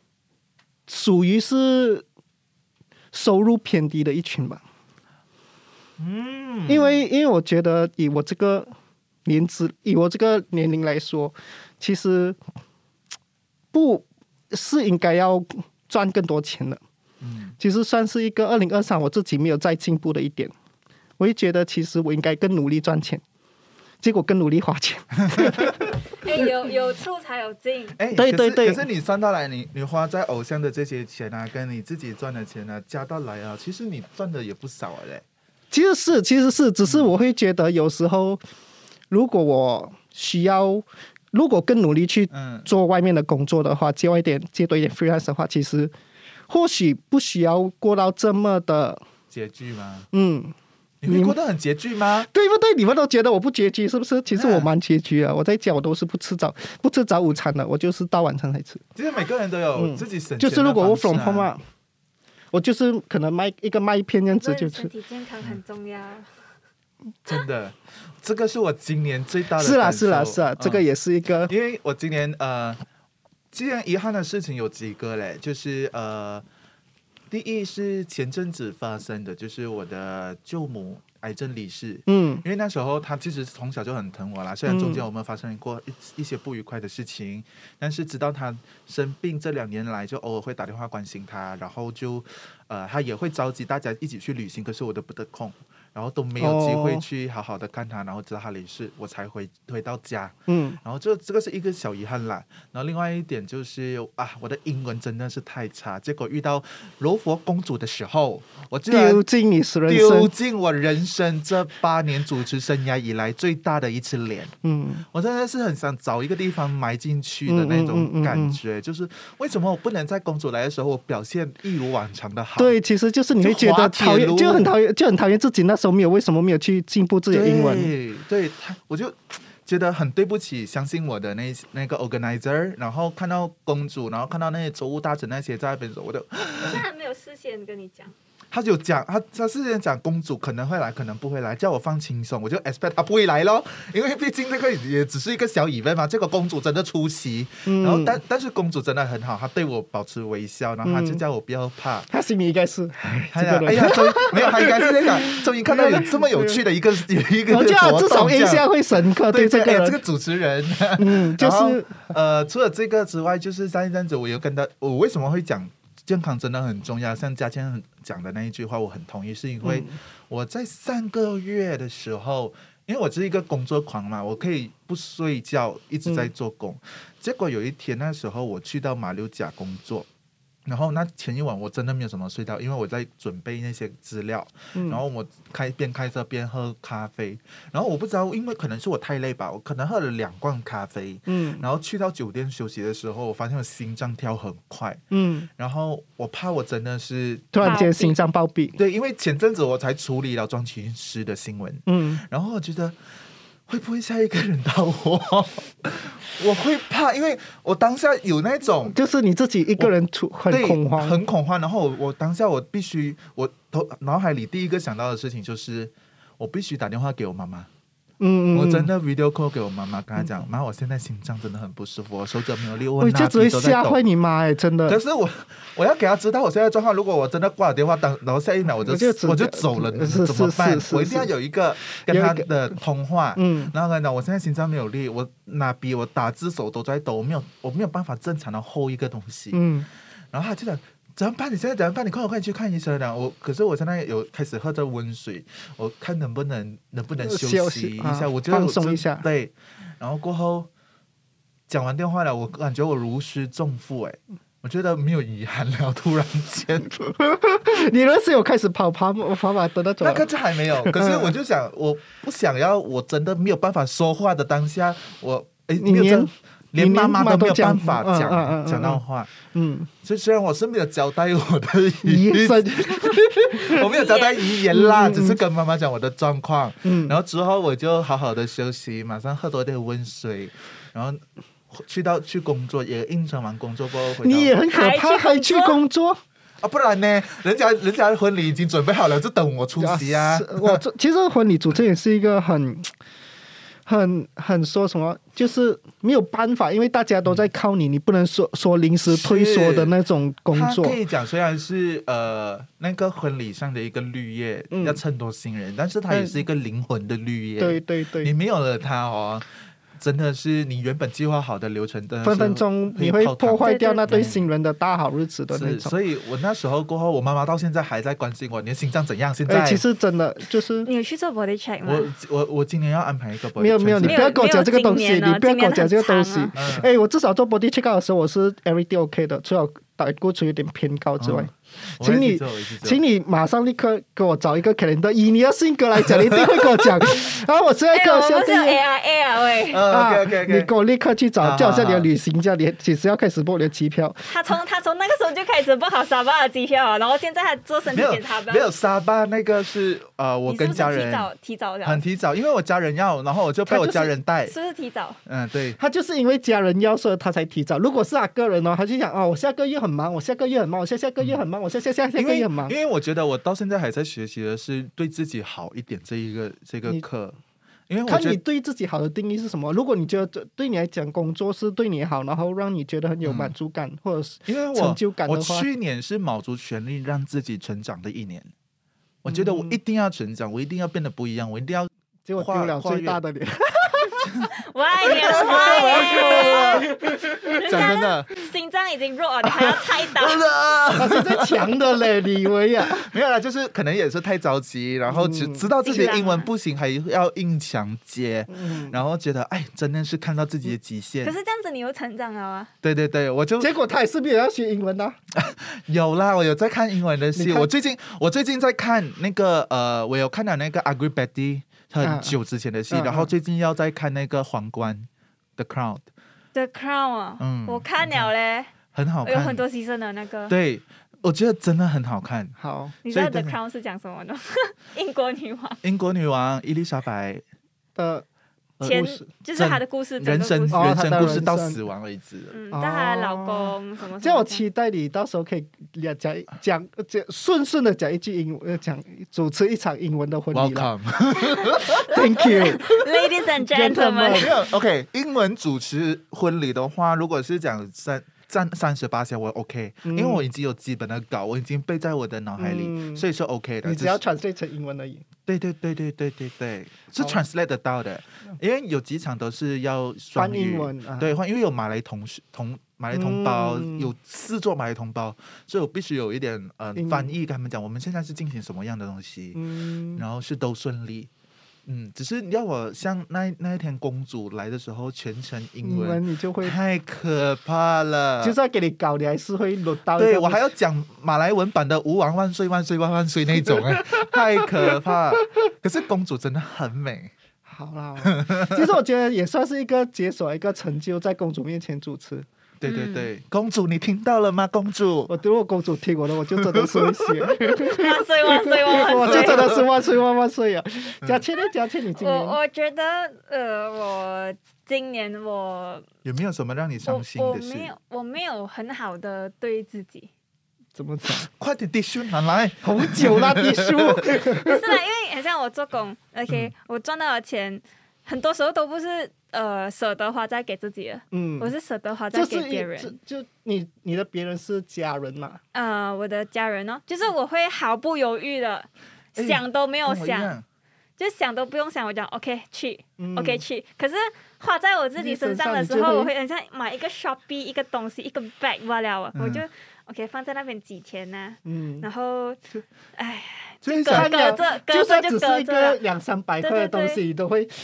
Speaker 1: 属于是收入偏低的一群吧。
Speaker 2: 嗯，
Speaker 1: 因为因为我觉得以我这个年资，以我这个年龄来说，其实不是应该要赚更多钱的。
Speaker 2: 嗯
Speaker 1: 其实算是一个二零二三我自己没有再进步的一点。我会觉得其实我应该更努力赚钱，结果更努力花钱。
Speaker 3: 哎，有有出才有进，
Speaker 2: 哎，
Speaker 1: 对对对
Speaker 2: 可是你算到来，你你花在偶像的这些钱啊，跟你自己赚的钱啊，加到来啊，其实你赚的也不少啊嘞。
Speaker 1: 其实是，其实是，只是我会觉得有时候，如果我需要，如果更努力去
Speaker 2: 嗯
Speaker 1: 做外面的工作的话，接外一点，接多一点 freelance 的话，其实或许不需要过到这么的，
Speaker 2: 拮据吗？
Speaker 1: 嗯，
Speaker 2: 你们过得很拮据吗？
Speaker 1: 对不对？你们都觉得我不拮据，是不是？其实我
Speaker 2: 嗯
Speaker 1: 蛮拮据啊，我在家我都是不吃早不吃早午餐的，我就是到晚餐才吃。
Speaker 2: 其实每个人都有
Speaker 1: 嗯
Speaker 2: 自己省
Speaker 1: 就是如果我 from home 啊，我就是可能卖一个麦片这样子就吃
Speaker 3: 身。体健康很重要。
Speaker 2: 真的，这个是我今年最大的
Speaker 1: 是啦，是啦，是啦，这个
Speaker 2: 嗯
Speaker 1: 也是一个
Speaker 2: 因为我今年呃，既然遗憾的事情有几个嘞，就是呃，第一是前阵子发生的，就是我的舅母癌症离世。
Speaker 1: 嗯
Speaker 2: 因为那时候他其实从小就很疼我啦，虽然中间
Speaker 1: 嗯
Speaker 2: 我们发生过一一些不愉快的事情，但是直到他生病这两年来，就偶尔会打电话关心他，然后就呃，他也会召集大家一起去旅行，可是我都不得空。然后都没有机会
Speaker 1: 哦
Speaker 2: 去好好的看他，然后知道他离世，我才回回到家。
Speaker 1: 嗯，
Speaker 2: 然后这这个是一个小遗憾啦。然后另外一点就是啊，我的英文真的是太差，结果遇到柔佛公主的时候，我居然
Speaker 1: 丢进你人
Speaker 2: 丢，进我人生这八年主持生涯以来最大的一次脸。
Speaker 1: 嗯，
Speaker 2: 我真的是很想找一个地方埋进去的那种
Speaker 1: 嗯嗯
Speaker 2: 感觉，就是为什么我不能在公主来的时候我表现一如往常的好？
Speaker 1: 对，其实就是你会觉得讨厌，就很讨厌，就很讨厌自己那时候没有为什么没有去进步自己的英文。
Speaker 2: 对，对他我就觉得很对不起相信我的那那个 organizer，然后看到公主，然后看到那些州务大臣那些在那边走，我就
Speaker 3: 可是还没有事先跟你讲，
Speaker 2: 他就讲，他他之前讲公主可能会来，可能不会来，叫我放轻松，我就 expect 他不会来咯，因为毕竟这个也只是一个小 event 嘛。这个公主真的出席，
Speaker 1: 嗯。
Speaker 2: 然后但但是公主真的很好，她对我保持微笑，然后她就
Speaker 1: 嗯
Speaker 2: 叫我不要怕。
Speaker 1: 他心里应该是，哎
Speaker 2: 呀哎呀，终于没有，他应该是在想，终于看到有这么有趣的一个有。一个
Speaker 1: 我觉
Speaker 2: 活动
Speaker 1: 至少印象会深刻
Speaker 2: 对
Speaker 1: 这个
Speaker 2: 这个。主持人，
Speaker 1: 嗯，就是
Speaker 2: 呃，除了这个之外，就是上一阵子我有跟他，我为什么会讲健康真的很重要？像嘉谦讲的那一句话，我很同意，是因为
Speaker 1: 嗯
Speaker 2: 我在上个月的时候，因为我是一个工作狂嘛，我可以不睡觉，一直在做工。结果有一天那时候我去到马六甲工作。然后那前一晚我真的没有什么睡到，因为我在准备那些资料，
Speaker 1: 嗯。
Speaker 2: 然后我开边开车边喝咖啡，然后我不知道，因为可能是我太累吧，我可能喝了两罐咖啡，
Speaker 1: 嗯。
Speaker 2: 然后去到酒店休息的时候，我发现我心脏跳很快，
Speaker 1: 嗯，
Speaker 2: 然后我怕我真的是
Speaker 1: 突然间心脏暴毙。
Speaker 2: 对，因为前阵子我才处理了庄琴师的新闻，
Speaker 1: 嗯，
Speaker 2: 然后我觉得会不会下一个人到我，我会怕，因为我当下有那种
Speaker 1: 就是你自己一个人出很
Speaker 2: 对
Speaker 1: 恐慌，
Speaker 2: 很恐慌，然后我我当下我必须我头脑海里第一个想到的事情就是我必须打电话给我妈妈。
Speaker 1: 嗯嗯，
Speaker 2: 我真
Speaker 1: 的
Speaker 2: ，video call 给我妈妈，跟她讲，妈，我现在心脏真的很不舒服，我手脚没有力，我
Speaker 1: 喂，这
Speaker 2: 哪
Speaker 1: 只会吓坏。你妈哎，真的
Speaker 2: 可。是我我要给她知道我现在状况，如果我真的挂了电话，当然后下一秒我就
Speaker 1: 我就
Speaker 2: 走了，
Speaker 1: 是
Speaker 2: 怎么办我一定要有一个跟她的通话。
Speaker 1: 嗯
Speaker 2: 然后跟她讲，我现在心脏没有力，我拿笔我打字手都在抖，我没有我没有办法正常的 hold 一个东西。
Speaker 1: 嗯
Speaker 2: 然后她就讲怎么办？你现在怎么办？你快点快点去看医生了。我可是我现在有开始喝着温水，我看能不能能不能休
Speaker 1: 休息
Speaker 2: 息一下。
Speaker 1: 啊
Speaker 2: 我觉得
Speaker 1: 放松一下
Speaker 2: 对，然后过后讲完电话了，我感觉我如释重负哎。我觉得没有遗憾了，突然间，
Speaker 1: 你那是有开始跑跑跑马的那种
Speaker 2: 那，个就还没有。可是我就想，我不想要，我真的没有办法说话的当下，我哎，
Speaker 1: 你连
Speaker 2: 没有这连妈妈都没有办法
Speaker 1: 嗯嗯嗯
Speaker 2: 讲
Speaker 1: 嗯
Speaker 2: 讲到话。
Speaker 1: 嗯，
Speaker 2: 所以虽然我是没有交代我的
Speaker 1: 遗生，
Speaker 2: 我没有交代遗言啦，
Speaker 1: 嗯
Speaker 2: 只是跟妈妈讲我的状况。
Speaker 1: 嗯
Speaker 2: 然后之后我就好好的休息，马上喝多点温水，然后去到去工作，也应承完工作过后回到
Speaker 1: 你也很可怕，还去工作。
Speaker 2: 啊，不然呢？人家人家的婚礼已经准备好了，就等我出席啊
Speaker 1: 是。我这其实婚礼主持也是一个很。很很说什么，就是没有办法，因为大家都在靠你，你不能说说临时退缩的那种工作
Speaker 2: 可。以讲，虽然是呃那个婚礼上的一个绿叶，要衬托新人，但是它也是一个灵魂的绿叶。
Speaker 1: 对对对你，
Speaker 2: 没有了它哦，真的是你原本计划好的流程，真的
Speaker 1: 分分钟你会破坏掉那对
Speaker 2: 对
Speaker 1: 新人的大好日子的那
Speaker 2: 是，
Speaker 1: 种。
Speaker 2: 所以我那时候过后，我妈妈到现在还在关心我，你的心脏怎样？现在，
Speaker 1: 哎，其实真的就是
Speaker 3: 你有去做 body check 吗？
Speaker 2: 我我我今年要安排一个 body
Speaker 1: 没有没有
Speaker 2: ，check 没有没有
Speaker 1: 你不要跟我讲这个东西，你不要跟我讲这个东西哎，我至少做 body check out 的时候，我是 everyday OK 的，除了胆固醇有点偏高之外。请你请你马上立刻给我找一个 calendar，以你的性格来讲，你一定会跟我讲。然 后我现在
Speaker 3: 哎，
Speaker 1: 跟
Speaker 3: 我们是有
Speaker 1: 我兄弟。
Speaker 3: AIA 啊喂，
Speaker 2: 嗯，OK OK
Speaker 1: 你给我立刻去找，
Speaker 2: 好
Speaker 1: 就好像你要旅行这样，你几时要开始 book 你的机票？
Speaker 3: 他从他从那个时候就开始 book 好沙巴的机票了，然后现在还做身体检查吧
Speaker 2: 没有沙巴那个是呃，我跟家人
Speaker 3: 提早提早了？
Speaker 2: 很提早，因为我家人要，然后我就被我家人带，
Speaker 3: 是不是提早？
Speaker 2: 嗯，对。
Speaker 1: 他就是因为家人要，所以他才提早。如果是他个人哦，他就想哦，我下个月很忙，我下个月很忙，我下下个月很忙，我下下下下
Speaker 2: 因为
Speaker 1: 很忙
Speaker 2: 因。为我觉得我到现在还在学习的是对自己好一点这一个这个课，因为我
Speaker 1: 看你对自己好的定义是什么？如果你觉得这对你来讲工作是对你好，然后让你觉得很有满足感，或者是
Speaker 2: 因为我
Speaker 1: 成就感的
Speaker 2: 我
Speaker 1: 话
Speaker 2: 去年是卯足全力让自己成长的一年，我觉得我
Speaker 1: 嗯
Speaker 2: 一定要成长，我一定要变得不一样，我一定要
Speaker 1: 结果
Speaker 2: 跨
Speaker 1: 丢了最大的脸。
Speaker 3: 我爱你，我爱你。
Speaker 2: 讲真的，
Speaker 3: 心脏已经弱了，你还要菜刀？
Speaker 1: 他是最强的嘞，你以为呀？
Speaker 2: 没有啦，就是可能也是太着急，然后只
Speaker 1: 嗯
Speaker 2: 知道自己的英文不行，还要硬强接，
Speaker 1: 嗯，
Speaker 2: 然后觉得哎，真的是看到自己的极限
Speaker 3: 可。是这样子你又成长了啊！
Speaker 2: 对对对，我就
Speaker 1: 结果他也是没有要学英文的、
Speaker 2: 有啦，我有在看英文的戏。我最近我最近在看那个呃，我有看到那个 Agree Betty 很久之前的戏，然后最近要再看那个皇冠 The
Speaker 3: Crown，The Crown 啊，
Speaker 2: 嗯
Speaker 3: 我看了嘞，
Speaker 2: 很好看，
Speaker 3: 有很多牺牲的那个。
Speaker 2: 对，我觉得真的很好看。
Speaker 1: 好。
Speaker 3: 你知道 The Crown 是讲什么的？英国女王。
Speaker 2: 英国女王伊丽莎白
Speaker 1: 的
Speaker 3: 前
Speaker 1: 故事
Speaker 3: 就是她的故事，
Speaker 2: 人生
Speaker 3: 个故事。
Speaker 2: 人生故事到死亡为止。
Speaker 3: 嗯，
Speaker 1: 哦
Speaker 3: 但她的老公什么什么
Speaker 1: 这我期待你到时候可以讲讲讲讲顺顺的讲一句英文，呃讲主持一场英文的婚礼了。
Speaker 2: Welcome。
Speaker 1: Thank
Speaker 3: you，Ladies and
Speaker 1: Gentlemen
Speaker 2: OK，英文主持婚礼的话，如果是讲三占三十八线，我 OK，、
Speaker 1: 嗯。
Speaker 2: 因为我已经有基本的稿，我已经背在我的脑海里，
Speaker 1: 嗯。
Speaker 2: 所以是 OK 的。
Speaker 1: 你只要
Speaker 2: 是
Speaker 1: translate 成英文而已。
Speaker 2: 对对对对对对对，是 translate 得到的，因为有几场都是要双
Speaker 1: 英文啊。
Speaker 2: 对，换因为有马来同事同马来同胞，
Speaker 1: 嗯。
Speaker 2: 有四座马来同胞，所以我必须有一点呃翻译跟他们讲，我们现在是进行什么样的东西，
Speaker 1: 嗯，
Speaker 2: 然后是都顺利。嗯，只是你要我像那那一天公主来的时候，全程英
Speaker 1: 英
Speaker 2: 文，
Speaker 1: 你就会，
Speaker 2: 太可怕了。
Speaker 1: 就算给你搞，你还是会落到。
Speaker 2: 对我还要讲马来文版的“吾王万岁万岁万万岁”那种，哎，太可怕。可是公主真的很美，
Speaker 1: 好啦。其实我觉得也算是一个解锁一个成就，在公主面前主持。
Speaker 2: 对对
Speaker 3: 嗯
Speaker 2: 对，公主你听到了吗？公主，
Speaker 1: 我如果公主听我的，我就真的是会写，
Speaker 3: 万岁万岁万
Speaker 1: 我就真
Speaker 3: 岁！
Speaker 1: 的是万岁万万岁啊！佳倩呢？佳倩，你今
Speaker 3: 我
Speaker 1: 年
Speaker 3: 我觉得呃，我今年我
Speaker 2: 有没有什么让你伤
Speaker 3: 我我
Speaker 2: 心的事？
Speaker 3: 我没有我没有很好的对自己，
Speaker 1: 怎么讲？
Speaker 2: 快点滴书拿来。
Speaker 1: 好久啦，弟叔。
Speaker 3: 不是啦，因为很像我做工，OK，、我赚到了钱，很多时候都不是呃舍得花在给自己的，
Speaker 1: 嗯，
Speaker 3: 我是舍得花在给别人。
Speaker 1: 这就你你的别人是家人嘛？
Speaker 3: 呃，我的家人哦，就是我会毫不犹豫的，
Speaker 2: 哎
Speaker 3: 想都没有想，就想都不用想，我讲 OK 去、
Speaker 1: 嗯。
Speaker 3: OK 去。可是花在我自己身上的时候，我会很像买一个 shopping 一个东西一个 bag 罢了我就 OK 放在那边几天呢、
Speaker 1: 嗯，
Speaker 3: 然后哎，
Speaker 2: 就
Speaker 3: 隔隔着隔
Speaker 1: 就
Speaker 3: 着就
Speaker 1: 算只是一
Speaker 3: 隔着了，
Speaker 1: 个两三百块的东西，都会，
Speaker 3: 它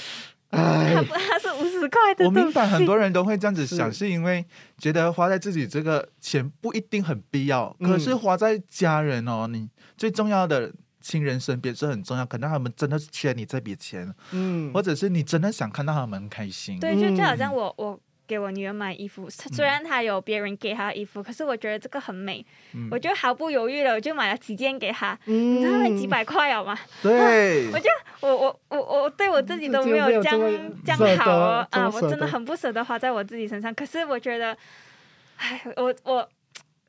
Speaker 1: 哎，
Speaker 3: 不它是五十块的
Speaker 2: 我明白很多人都会这样子想，
Speaker 1: 是。
Speaker 2: 是因为觉得花在自己这个钱不一定很必要，
Speaker 1: 嗯。
Speaker 2: 可是花在家人哦，你最重要的亲人身边是很重要，可能他们真的是缺你这笔钱，
Speaker 1: 嗯，
Speaker 2: 或者是你真的想看到他们开心。
Speaker 3: 对，就就好
Speaker 1: 嗯。
Speaker 3: 像我我。给我女儿买衣服，虽然她有别人给她的衣服，可是我觉得这个很美，
Speaker 2: 嗯
Speaker 3: 我就毫不犹豫的我就买了几件给她。
Speaker 1: 嗯
Speaker 3: 你知道那几百块好吗？
Speaker 2: 对
Speaker 3: 我，就我我我我对我自己都没有这样
Speaker 1: 这
Speaker 3: 样好哦啊！我真的很不舍得花在我自己身上。可是我觉得，唉，我我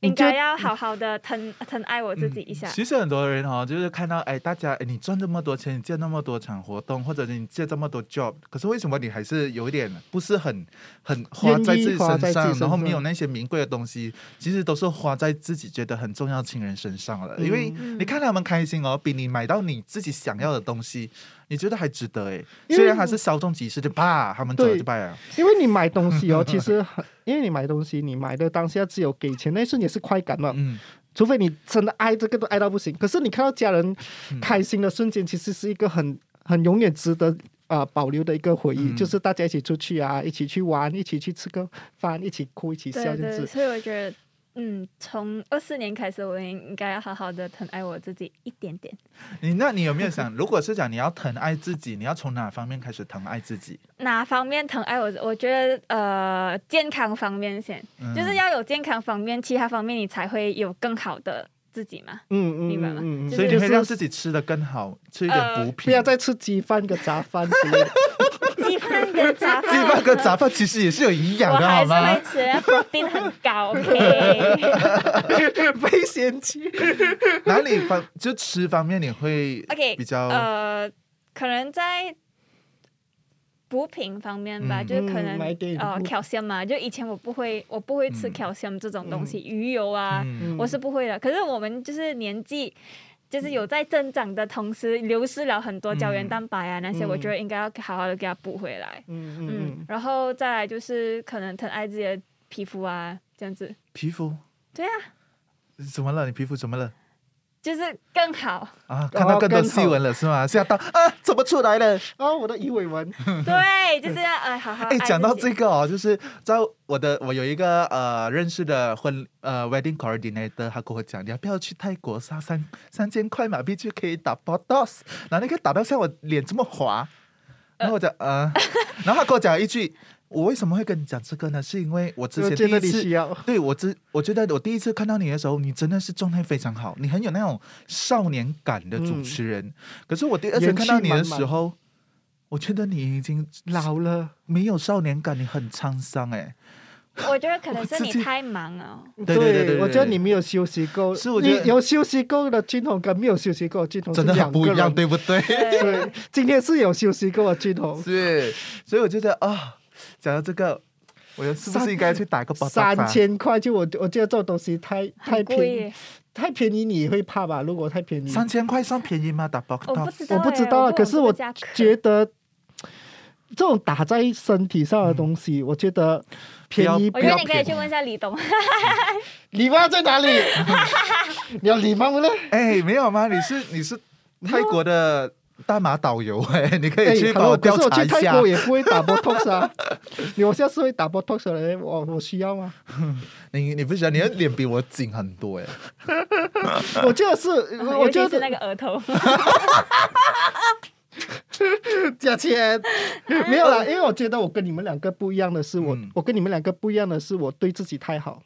Speaker 3: 应该要好好的疼疼爱我自己一下。
Speaker 2: 其实很多人哦，就是看到哎，大家哎，你赚这么多钱，你接那么多场活动，或者你接这么多 job，可是为什么你还是有一点不是很很花在自己身上，然后没有那些名贵的东西，其实都是花在自己觉得很重要的亲人身上了。因为
Speaker 3: 嗯
Speaker 2: 你看他们开心哦，比你买到你自己想要的东西，你觉得还值得哎。虽然还是稍纵即逝，就啪，他们走了就拜了。
Speaker 1: 因为你买东西哦，其实很，因为你买东西，你买的当下只有给钱那一瞬间是快感嘛，
Speaker 2: 嗯，
Speaker 1: 除非你真的爱这个都爱到不行。可是你看到家人
Speaker 2: 嗯
Speaker 1: 开心的瞬间，其实是一个很很永远值得啊、呃保留的一个回忆，
Speaker 2: 嗯
Speaker 1: 就是大家一起出去啊，一起去玩，一起去吃个饭，一起哭，一起笑这样子。
Speaker 3: 所以我觉得，嗯，从二四年开始，我也应该要好好的疼爱我自己一点点。
Speaker 2: 你那你有没有想，如果是讲你要疼爱自己，你要从哪方面开始疼爱自己？
Speaker 3: 哪方面疼爱我？我觉得呃，健康方面先，
Speaker 2: 嗯
Speaker 3: 就是要有健康方面，其他方面你才会有更好的自己嘛。
Speaker 1: 嗯嗯
Speaker 3: 明白吗
Speaker 1: 嗯嗯，
Speaker 3: 就
Speaker 2: 所以你
Speaker 1: 就是
Speaker 2: 会让自己吃的更好，吃一点
Speaker 3: 呃
Speaker 2: 补品。
Speaker 1: 不要再吃鸡饭跟杂饭之类的。
Speaker 3: 鸡饭跟杂饭，
Speaker 2: 鸡饭跟杂饭其实也是有营养的，
Speaker 3: 我还是
Speaker 2: 好吗
Speaker 3: 会？吃，protein 很高，OK。
Speaker 1: 被嫌弃。
Speaker 2: 哪里方就吃方面你会
Speaker 3: OK，
Speaker 2: 比较
Speaker 3: 呃，可能在补品方面吧，
Speaker 2: 嗯
Speaker 3: 就是可能呃 calcium 嘛，就以前我不会，我不会吃
Speaker 2: 嗯
Speaker 3: calcium 这种东西，鱼油啊，
Speaker 2: 嗯
Speaker 3: 我是不会的。可是我们就是年纪就是有在增长的同时，流失了很多胶原
Speaker 2: 嗯
Speaker 3: 蛋白啊，那些
Speaker 1: 嗯
Speaker 3: 我觉得应该要好好的给它补回来。
Speaker 1: 嗯
Speaker 3: 嗯
Speaker 1: 嗯，
Speaker 3: 然后再来就是可能疼爱自己的皮肤啊，这样子。
Speaker 2: 皮肤
Speaker 3: 对啊，
Speaker 2: 怎么了？你皮肤怎么了？
Speaker 3: 就是更好。
Speaker 2: 啊，看到更多细纹了是吗？吓到啊，怎么出来了？
Speaker 1: 哦，我的鱼尾纹，
Speaker 3: 对，就是要哎好好
Speaker 2: 哎，讲到这个哦，就是在我的我有一个呃认识的婚呃 wedding coordinator，他跟我讲，你要不要去泰国撒三三千块马币就可以打 botox，然后你可以打到像我脸这么滑。然后我讲呃，然后他跟我讲一句，我为什么会跟你讲这个呢？是因为我之前第一次
Speaker 1: 你需要。
Speaker 2: 对我之，我觉得我第一次看到你的时候，你真的是状态非常好，你很有那种少年感的主持人。可是我第二次看到你的
Speaker 1: 满满
Speaker 2: 时候，我觉得你已经
Speaker 1: 老了，
Speaker 2: 没有少年感，你很沧桑哎。
Speaker 3: 我觉得可能是你 太忙了。
Speaker 2: 对对对对对
Speaker 1: 我觉得你没有休息够。
Speaker 2: 是我觉得
Speaker 1: 你有休息够的俊宏跟没有休息够的俊宏
Speaker 2: 真的很不一样，对不对？
Speaker 3: 对，
Speaker 1: 对，今天是有休息够的俊宏，
Speaker 2: 是，所以我觉得啊，讲到这个，我是不是应该去打个包
Speaker 1: 三千块就我我觉得这种东西太太
Speaker 3: 贵
Speaker 1: 便宜，太便宜你会怕吧？如果太便宜，
Speaker 2: 三千块算便宜吗？打包
Speaker 3: 我不知道耶，
Speaker 1: 我不知道啊，可是我觉得这种打在身体上的东西，我觉得便宜不要
Speaker 3: 我觉得你可以。去问一下李董，
Speaker 1: 礼貌在哪里？你要礼貌呢？
Speaker 2: 哎，没有吗？你是你是泰国的大马导游 哎，你可以去
Speaker 1: 哎
Speaker 2: 帮我调
Speaker 1: 可是我
Speaker 2: 查一下
Speaker 1: 去泰国。也不会打 botox 啊，你我下次会打 botox 的人，我我需要 吗？
Speaker 2: 你你不想你的脸比我紧很多哎。
Speaker 1: 我觉得是，我觉得
Speaker 3: 那个额头，
Speaker 1: 价钱没有啦，因为我觉得我跟你们两个不一样的是，我、
Speaker 2: 嗯
Speaker 1: 我跟你们两个不一样的是，我对自己太好。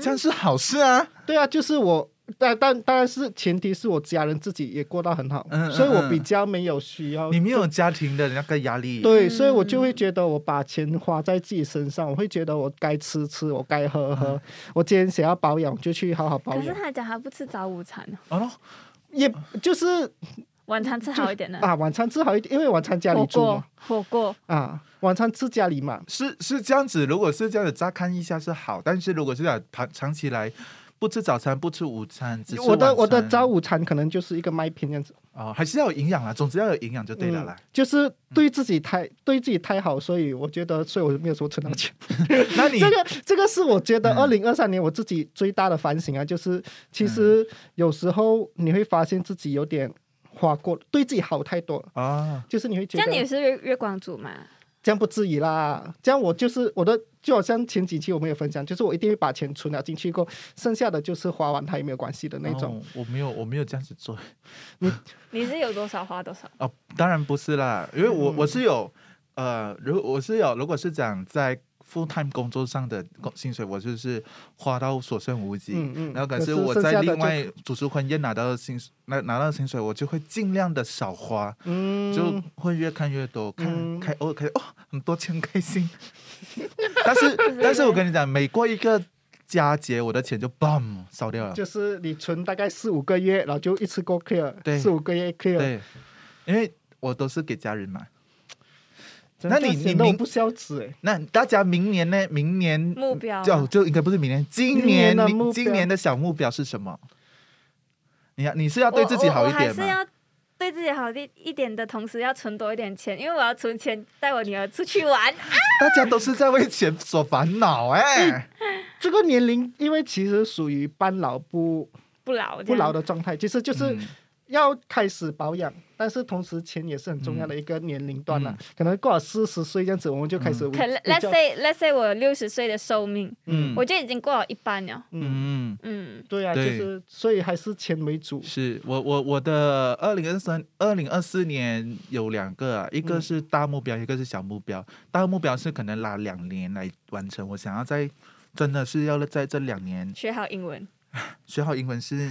Speaker 2: 这样是好事啊。
Speaker 1: 对啊，就是我，但但当然是前提是我家人自己也过得很好，
Speaker 2: 嗯嗯
Speaker 1: 所以我
Speaker 2: 嗯
Speaker 1: 比较没有需要。
Speaker 2: 你没有家庭的那个压力。
Speaker 1: 对，
Speaker 3: 嗯
Speaker 1: 所以我就会觉得我把钱花在自己身上，我会觉得我该吃吃，我该喝喝。我今天想要保养，就去好好保养
Speaker 3: 可是，他讲他不吃早午餐，
Speaker 2: 哦，
Speaker 1: 也就是
Speaker 3: 晚餐吃好一点的。
Speaker 1: 啊，晚餐吃好一点，因为晚餐家里煮
Speaker 3: 锅，，火锅，
Speaker 1: 啊，晚餐吃家里嘛。
Speaker 2: 是是这样子。如果是这样子，乍看一下是好，但是如果是这样长长期来不吃早餐，不吃午餐，只吃
Speaker 1: 我的我的早午餐可能就是一个麦片这样子，
Speaker 2: 哦，还是要有营养啊，总之要有营养就对了啦。
Speaker 1: 就是对自己太对自己太好，所以我觉得，所以我没有说存到钱。
Speaker 2: 那你
Speaker 1: 这个这个是我觉得
Speaker 2: 嗯
Speaker 1: 二零二三年我自己最大的反省啊，就是其实有时候你会发现自己有点花过，对自己好太多了，
Speaker 2: 啊，
Speaker 1: 就是你会觉
Speaker 3: 这样你也是月月光族嘛？
Speaker 1: 这样不至于啦，这样我就是我的，就好像前几期我们有分享，就是我一定会把钱存了进去过，剩下的就是花完它也没有关系的那种。
Speaker 2: 哦我没有我没有这样子做
Speaker 3: 你 你是有多少花多少？
Speaker 2: 哦，当然不是啦，因为我、
Speaker 1: 嗯
Speaker 2: 我是有呃，如我是有，如果是讲在 full time 工作上的工薪水，我就是花到所剩无几。
Speaker 1: 嗯嗯
Speaker 2: 然后可
Speaker 1: 可是
Speaker 2: 是我在另外主持婚宴拿到的薪水拿拿到的薪水，我就会尽量的少花，
Speaker 1: 嗯，
Speaker 2: 就会越看越多，看、
Speaker 1: 嗯
Speaker 2: 开偶尔开哦很多钱开心，但是但是我跟你讲，每过一个佳节，我的钱就 bam 烧掉了。
Speaker 1: 就是你存大概四五个月，然后就一次过 clear，
Speaker 2: 对
Speaker 1: 四五个月 clear。
Speaker 2: 对，因为我都是给家人买。那你你明
Speaker 1: 显得我不消子哎。
Speaker 2: 那大家明年呢？明年
Speaker 3: 目标啊
Speaker 2: 就就应该不是明年，今年今年的小目标是什么？你要你是要对自己好一点吗？
Speaker 3: 是要对自己好一一点的同时，要存多一点钱，因为我要存钱带我女儿出去玩。
Speaker 2: 大家都是在为钱所烦恼哎。
Speaker 1: 这个年龄，因为其实属于半老不
Speaker 3: 不老，
Speaker 1: 不老的状态，其实就是
Speaker 2: 嗯
Speaker 1: 要开始保养，但是同时钱也是很重要的一个年龄段了。
Speaker 2: 嗯。
Speaker 1: 可能过了四十岁这样子，我们就开始
Speaker 3: 可 let's say let's say 我六十岁的寿命，
Speaker 2: 嗯。
Speaker 3: 我就已经过了一半了。
Speaker 1: 嗯，
Speaker 2: 嗯，
Speaker 3: 嗯，
Speaker 1: 对啊，就是所以还是钱为主。
Speaker 2: 是我我我的二零二三二零二四年有两个啊，一个
Speaker 1: 嗯。
Speaker 2: 是大目标，一个是小目标。大目标是可能拉两年来完成，我想要在真的是要在这两年
Speaker 3: 学好英文，
Speaker 2: 学好英文是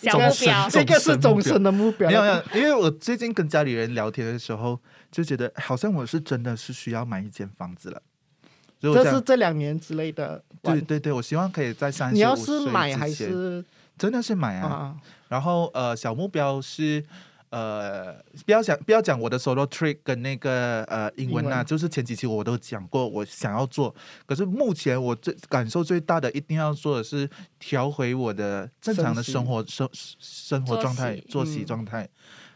Speaker 3: 小目标。
Speaker 1: 这个是终身的目标。
Speaker 2: 没有没有，因为我最近跟家里人聊天的时候，就觉得好像我是真的是需要买一间房子了。
Speaker 1: 这是，这两年之类的。
Speaker 2: 对对对，我希望可以在三十
Speaker 1: 你要是买还是
Speaker 2: 真的是买啊。
Speaker 1: 啊？
Speaker 2: 然后呃，小目标是呃，不要讲不要讲我的 solo trick 跟那个呃英文啊，
Speaker 1: 文。
Speaker 2: 就是前几期我都讲过，我想要做，可是目前我最感受最大的一定要做的是调回我的正常的
Speaker 1: 生
Speaker 2: 活生生活状态
Speaker 3: 息
Speaker 2: 作息
Speaker 1: 嗯
Speaker 2: 状态，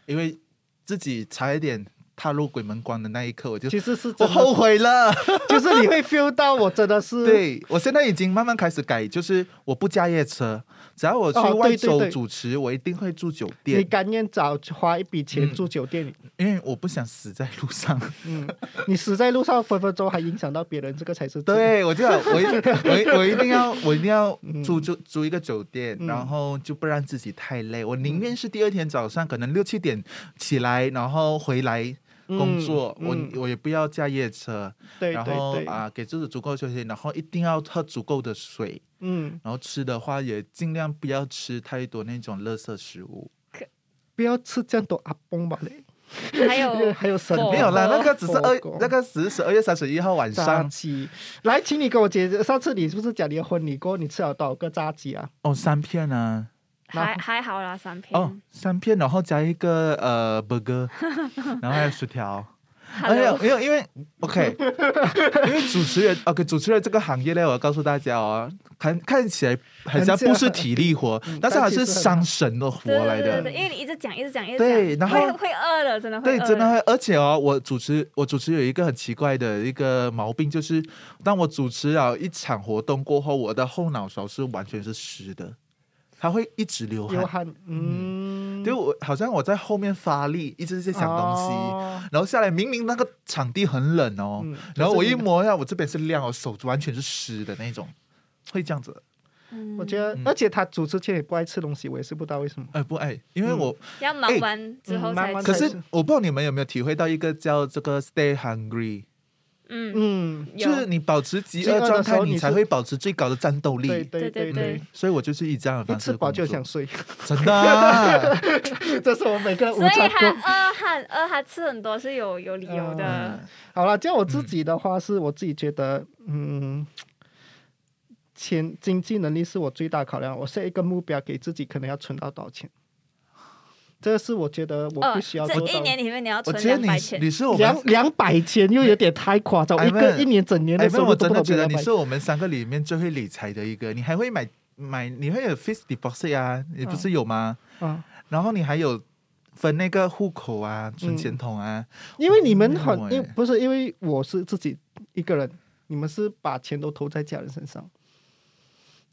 Speaker 2: 因为自己差一点踏入鬼门关的那一刻，我就
Speaker 1: 其实是
Speaker 2: 我后悔了。
Speaker 1: 就是你会 feel 到我真的是，
Speaker 2: 对我现在已经慢慢开始改，就是我不加夜车，只要我去
Speaker 1: 哦
Speaker 2: 外州
Speaker 1: 对对对
Speaker 2: 主持，我一定会住酒店。
Speaker 1: 你
Speaker 2: 店，
Speaker 1: 甘愿早花一笔钱
Speaker 2: 嗯
Speaker 1: 住酒店？里，
Speaker 2: 因为我不想死在路上。
Speaker 1: 嗯，你死在路上分分钟还影响到别人，这个才是
Speaker 2: 对，我就我一我我一定要 我一定要
Speaker 1: 嗯。
Speaker 2: 租租租一个酒店，
Speaker 1: 嗯。
Speaker 2: 然后就不让自己太累。我宁愿是第二天早上可能六七点起来，然后回来工作，
Speaker 1: 嗯嗯
Speaker 2: 我我也不要驾夜车，然
Speaker 1: 对对对，
Speaker 2: 后啊给自己足够休息，然后一定要喝足够的水，
Speaker 1: 嗯，
Speaker 2: 然后吃的话也尽量不要吃太多那种垃圾食物。
Speaker 1: 不要吃这样多阿崩吧嘞，
Speaker 3: 还有
Speaker 1: 还有神
Speaker 3: 火
Speaker 2: 没有啦，那个只是二那个只是十二月三十一号晚
Speaker 1: 炸
Speaker 2: 上
Speaker 1: 鸡。来，请你给我解释，上次你是不是讲你的婚礼过后你吃了多少个炸鸡啊？
Speaker 2: 哦，三片啊。
Speaker 3: 还还好啦，三片。
Speaker 2: 哦，三片，然后加一个呃 burger，然后还有薯条。哎呀
Speaker 3: Hello，，
Speaker 2: 因为因为 OK，因为主持人 OK，主持人这个行业呢，我要告诉大家哦，看看起来好像不是体力活，
Speaker 1: 嗯
Speaker 2: 但是还是伤神的活来的。
Speaker 3: 对对对，因为你一直讲，一直讲，一直讲
Speaker 2: 对然后
Speaker 3: 会会饿的，真的会
Speaker 2: 对，真的会，而且哦，我主持我主持有一个很奇怪的一个毛病，就是当我主持了一场活动过后，我的后脑勺是完全是湿的，它会一直流汗。
Speaker 1: 嗯，
Speaker 2: 就我好像我在后面发力，一直在想东西，
Speaker 1: 哦
Speaker 2: 然后下来明明那个场地很冷哦，
Speaker 1: 嗯
Speaker 2: 然后我一摸一下，我这边是亮哦，手完全是湿的那种，会这样子。
Speaker 3: 嗯
Speaker 1: 我觉得
Speaker 2: 嗯，
Speaker 1: 而且他主持前也不爱吃东西，我也是不知道为什么。
Speaker 2: 哎，不爱，因为我、
Speaker 3: 要忙完之后
Speaker 1: 嗯
Speaker 3: 才。
Speaker 2: 可是我不知道你们有没有体会到一个叫这个 stay hungry，
Speaker 3: 嗯，
Speaker 1: 嗯，
Speaker 2: 就是你保持饥
Speaker 1: 饥饿
Speaker 2: 状态，
Speaker 1: 时候你
Speaker 2: 才会保持最高的战斗力。
Speaker 1: 对对
Speaker 3: 对对
Speaker 2: 所以我就是以这样的
Speaker 1: 一
Speaker 2: 方式
Speaker 1: 吃饱就想睡，
Speaker 2: 真的啊、
Speaker 1: 这是我每个人午
Speaker 3: 所以他
Speaker 1: 餐过。
Speaker 3: 饿他饿他吃很多是有有理由的
Speaker 2: 嗯。
Speaker 1: 好了，叫我自己的话，是我自己觉得，嗯，钱经济能力是我最大考量。我设一个目标给自己，可能要存到多少钱？这个是我觉得我
Speaker 3: 呃
Speaker 1: 必须要，
Speaker 3: 这
Speaker 1: 做到。
Speaker 3: 一年里面你要存
Speaker 2: 我觉得你
Speaker 3: 两百千，
Speaker 2: 你是我们
Speaker 1: 两两百千又有点太夸张，一个一年整年
Speaker 2: 哎，
Speaker 1: 的收
Speaker 2: 没有，我真的
Speaker 1: 入都不到
Speaker 2: 觉得你是我们三个里面最会理财的一个。你还会买买，你会有 fixed deposit 啊，你不是有吗？
Speaker 1: 啊，
Speaker 2: 然后你还有分那个户口啊、存钱筒啊。
Speaker 1: 因为你们很因为不是因为我是自己一个人，你们是把钱都投在家人身上，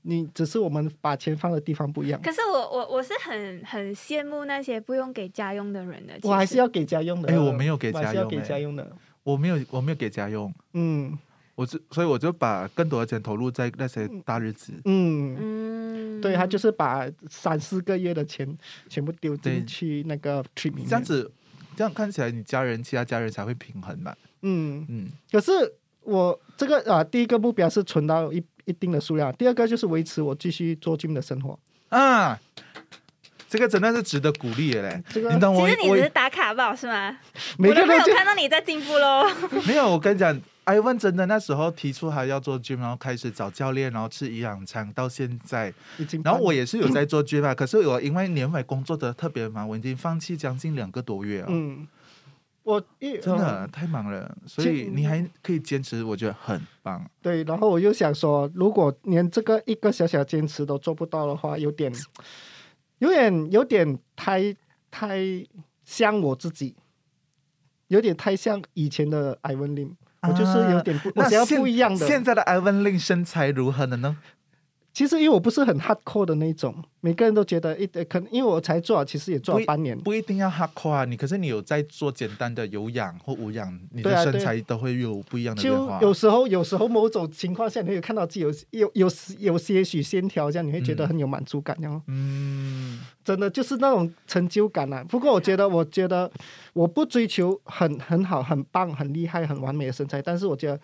Speaker 1: 你只是我们把钱放的地方不一样。
Speaker 3: 可是我我我是很很羡慕那些不用给家用的人的。
Speaker 1: 我还是要给家用的。
Speaker 2: 哎我没有给
Speaker 1: 我还是要给
Speaker 2: 家用
Speaker 1: 的。
Speaker 2: 我没有，我没有给家用，
Speaker 1: 嗯
Speaker 2: 我就所以我就把更多的钱投入在那些大日子。
Speaker 1: 嗯，
Speaker 3: 嗯，
Speaker 1: 对他就是把三四个月的钱全部丢
Speaker 2: 对
Speaker 1: 进去那个 trip 里面。
Speaker 2: 这样，子，这样看起来你家人其他家人才会平衡嘛。
Speaker 1: 嗯，
Speaker 2: 嗯，
Speaker 1: 可是我这个啊，第一个目标是存到一一定的数量，第二个就是维持我继续做 gym 的生活。
Speaker 2: 啊，这个真的是值得鼓励的嘞。
Speaker 1: 这个
Speaker 2: 你懂我我
Speaker 3: 其实你只是打卡报是吗？
Speaker 1: 每个
Speaker 3: 没有看到你在进步喽。
Speaker 2: 没有，我跟你讲，Ivan 真的那时候提出还要做 gym，然后开始找教练，然后吃营养餐，到现在，
Speaker 1: 已经，
Speaker 2: 然后我也是有在做 gym 啊，可是我因为年尾工作的特别忙，我已经放弃将近两个多月了。
Speaker 1: 嗯，我一
Speaker 2: 真的
Speaker 1: 嗯
Speaker 2: 太忙了，所以你还可以坚持，我觉得很棒。
Speaker 1: 对，然后我又想说，如果连这个一个小小坚持都做不到的话，有点，有点，有点太太像我自己，有点太像以前的艾文林。我就是有点不，我想要不一样的。
Speaker 2: 现在的 Ivan Lin 身材如何了呢？
Speaker 1: 其实因为我不是很 hardcore 的那种，每个人都觉得一可能因为我才做，其实也做了半年。
Speaker 2: 不一定要 hardcore 啊，你可是你有在做简单的有氧或无氧，你的身材都会有不一样的变
Speaker 1: 就
Speaker 2: 化。
Speaker 1: 有时候，有时候某种情况下，你会看到自己有有有有些许线条，这样你会觉得
Speaker 2: 嗯
Speaker 1: 很有满足感，这样。
Speaker 2: 嗯，
Speaker 1: 真的就是那种成就感啊。不过我觉得，我觉得我不追求很很好、很棒、很厉害、很完美的身材，但是我觉得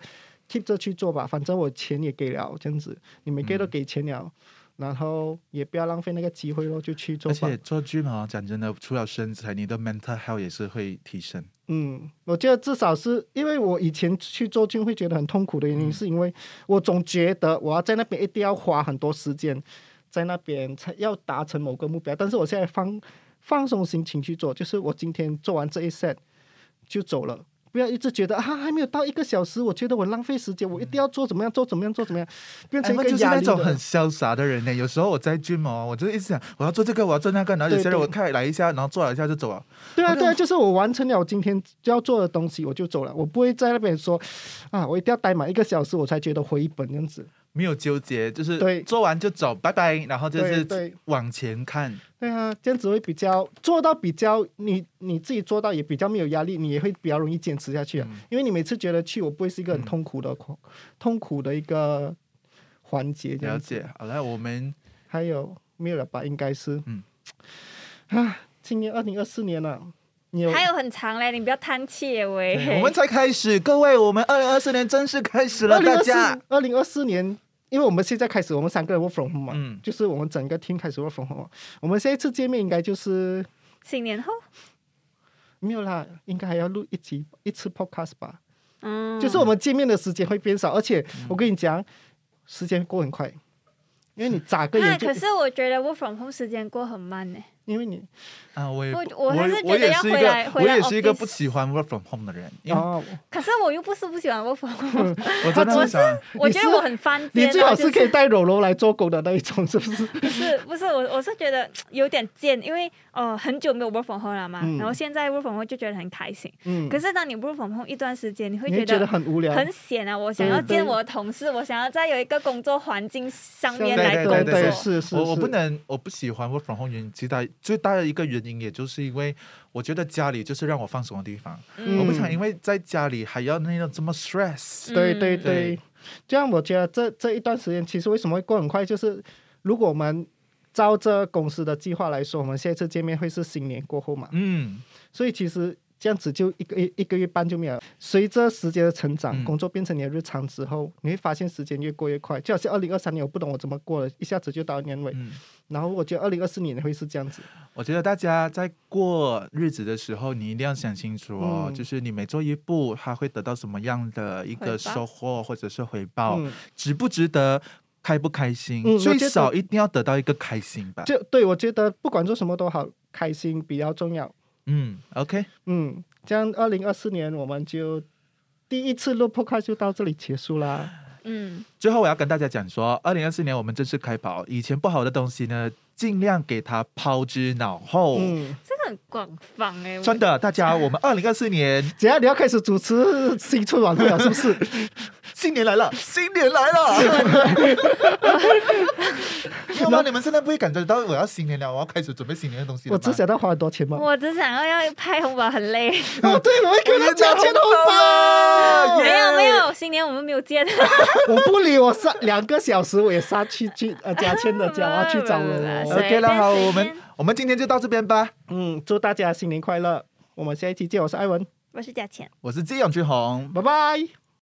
Speaker 1: keep 着去做吧，反正我钱也给了，这样子你每个月都给钱了，然后也不要浪费那个机会咯，就去做吧
Speaker 2: 而且。做 gym 啊，讲真的，除了身材，你的 mental health 也是会提升。
Speaker 1: 嗯，我觉得至少是因为我以前去做军会觉得很痛苦的原因，是因为我总觉得我要在那边一定要花很多时间，在那边才要达成某个目标，但是我现在放放松心情去做，就是我今天做完这一 set 就走了。不要一直觉得啊还没有到一个小时，我觉得我浪费时间，我一定要做怎么样做怎么样做怎么样，变成一个
Speaker 2: 哎就是那种很潇洒的人呢。有时候我在 gym 哦，我就一直想我要做这个，我要做那个，然后有些人我看来一下，然后做了一下就走了。
Speaker 1: 对啊对啊，就是我完成了我今天要做的东西，我就走了，我不会在那边说啊，我一定要待满一个小时，我才觉得回本这样子。
Speaker 2: 没有纠结，就是
Speaker 1: 对
Speaker 2: 做完就走，拜拜，然后就是往前看。
Speaker 1: 对啊，这样子会比较做到比较你你自己做到也比较没有压力，你也会比较容易坚持下去啊。
Speaker 2: 嗯
Speaker 1: 因为你每次觉得去，我不会是一个很
Speaker 2: 嗯
Speaker 1: 痛苦的、痛苦的一个环节。这
Speaker 2: 了
Speaker 1: 子
Speaker 2: 解，好了，我们
Speaker 1: 还有没有了吧？应该是
Speaker 2: 嗯
Speaker 1: 啊，今年二零二四年了，你有
Speaker 3: 还有很长嘞，你不要叹气耶喂。
Speaker 2: 我们才开始，各位，我们二零二四年正式开始了，大家。
Speaker 1: 二零二四年。因为我们现在开始，我们三个人 work from home 嘛，
Speaker 2: 嗯
Speaker 1: 就是我们整个 team 开始 work from home。我们下一次见面应该就是
Speaker 3: 新年后，
Speaker 1: 没有啦，应该还要录一集一次 podcast 吧。
Speaker 3: 嗯，
Speaker 1: 就是我们见面的时间会变少，而且
Speaker 2: 嗯
Speaker 1: 我跟你讲，时间过很快，因为你 眨个
Speaker 3: 哎，
Speaker 1: 眼就
Speaker 3: 可，是我觉得 work from home 时间过很慢呢。
Speaker 1: 因为你
Speaker 2: 啊，我也
Speaker 3: 我
Speaker 2: 我
Speaker 3: 我还是觉得要回
Speaker 2: 也是一个
Speaker 3: 来回来
Speaker 2: 我也是一个不喜欢 work from home 的人，因为
Speaker 1: 哦，
Speaker 3: 可是我又不是不喜欢 work from home，
Speaker 2: 我真的
Speaker 3: 我
Speaker 2: 很喜欢。
Speaker 3: 我觉得我很翻天。
Speaker 1: 你最好
Speaker 3: 是
Speaker 1: 可以带柔柔来做狗的那一种，是不是？
Speaker 3: 不是不是我我是觉得有点贱，因为哦很久没有 work from home 了嘛，
Speaker 1: 嗯
Speaker 3: 然后现在 work from home 就觉得很开心。
Speaker 1: 嗯，
Speaker 3: 可是当你 work from home 一段时间，你会
Speaker 1: 觉得很无聊，
Speaker 3: 很闲啊！我想要见我的同事，我想要在有一个工作环境上面来工作。
Speaker 2: 对对对
Speaker 1: 是是，
Speaker 2: 我我不能，我不喜欢 work from home 原因，最大最大的一个原因，也就是因为我觉得家里就是让我放松的地方，
Speaker 3: 嗯。
Speaker 2: 我不想因为在家里还要那样这么 stress。
Speaker 1: 对对
Speaker 3: 嗯
Speaker 1: 对。
Speaker 2: 对，
Speaker 1: 这样我觉得这这一段时间其实为什么会过很快，就是如果我们照着公司的计划来说，我们下一次见面会是新年过后嘛，
Speaker 2: 嗯，
Speaker 1: 所以其实这样子就一个一一个月半就没有了。随着时间的成长，
Speaker 2: 嗯
Speaker 1: 工作变成你的日常之后，你会发现时间越过越快。就好像二零二三年，我不懂我怎么过了，一下子就到年尾。
Speaker 2: 嗯
Speaker 1: 然后我觉得二零二四年会是这样子。
Speaker 2: 我觉得大家在过日子的时候，你一定要想清楚哦，
Speaker 1: 嗯
Speaker 2: 就是你每做一步，他会得到什么样的一个收获或者是回报，
Speaker 1: 嗯，
Speaker 2: 值不值得，开不开心，最少一定要得到一个开心吧。
Speaker 1: 就对我觉得不管做什么都好，开心比较重要。
Speaker 2: 嗯，OK，
Speaker 1: 嗯，这样二零二四年我们就第一次录 podcast 就到这里结束啦。
Speaker 3: 嗯，
Speaker 2: 最后我要跟大家讲说，二零二四年我们正式开跑，以前不好的东西呢，尽量给它抛之脑后。
Speaker 1: 嗯，
Speaker 3: 这个很广泛哎、我
Speaker 2: 真的，大家，我们二零二四年
Speaker 1: 只要你要开始主持新春晚会了，是不是？
Speaker 2: 新年来了，新年来了。要不然你们现在不会感觉到我要新年了，我要开始准备新年的东西
Speaker 1: 我只想到花很多钱吗。
Speaker 3: 我只想要要拍红包，很累。
Speaker 1: 哦，对，我会给他加钱红包。
Speaker 3: 没有没有，新年我们没有见。
Speaker 1: 我不理我上两个小时，我也杀去去呃加签的家，我要去找人
Speaker 2: OK 了，好，我们
Speaker 3: 便
Speaker 2: 我们今天就到这边吧。
Speaker 1: 嗯，祝大家新年快乐！我们下一期见，我是艾文，
Speaker 3: 我是贾倩。
Speaker 2: 我是季永俊宏，
Speaker 1: 拜拜。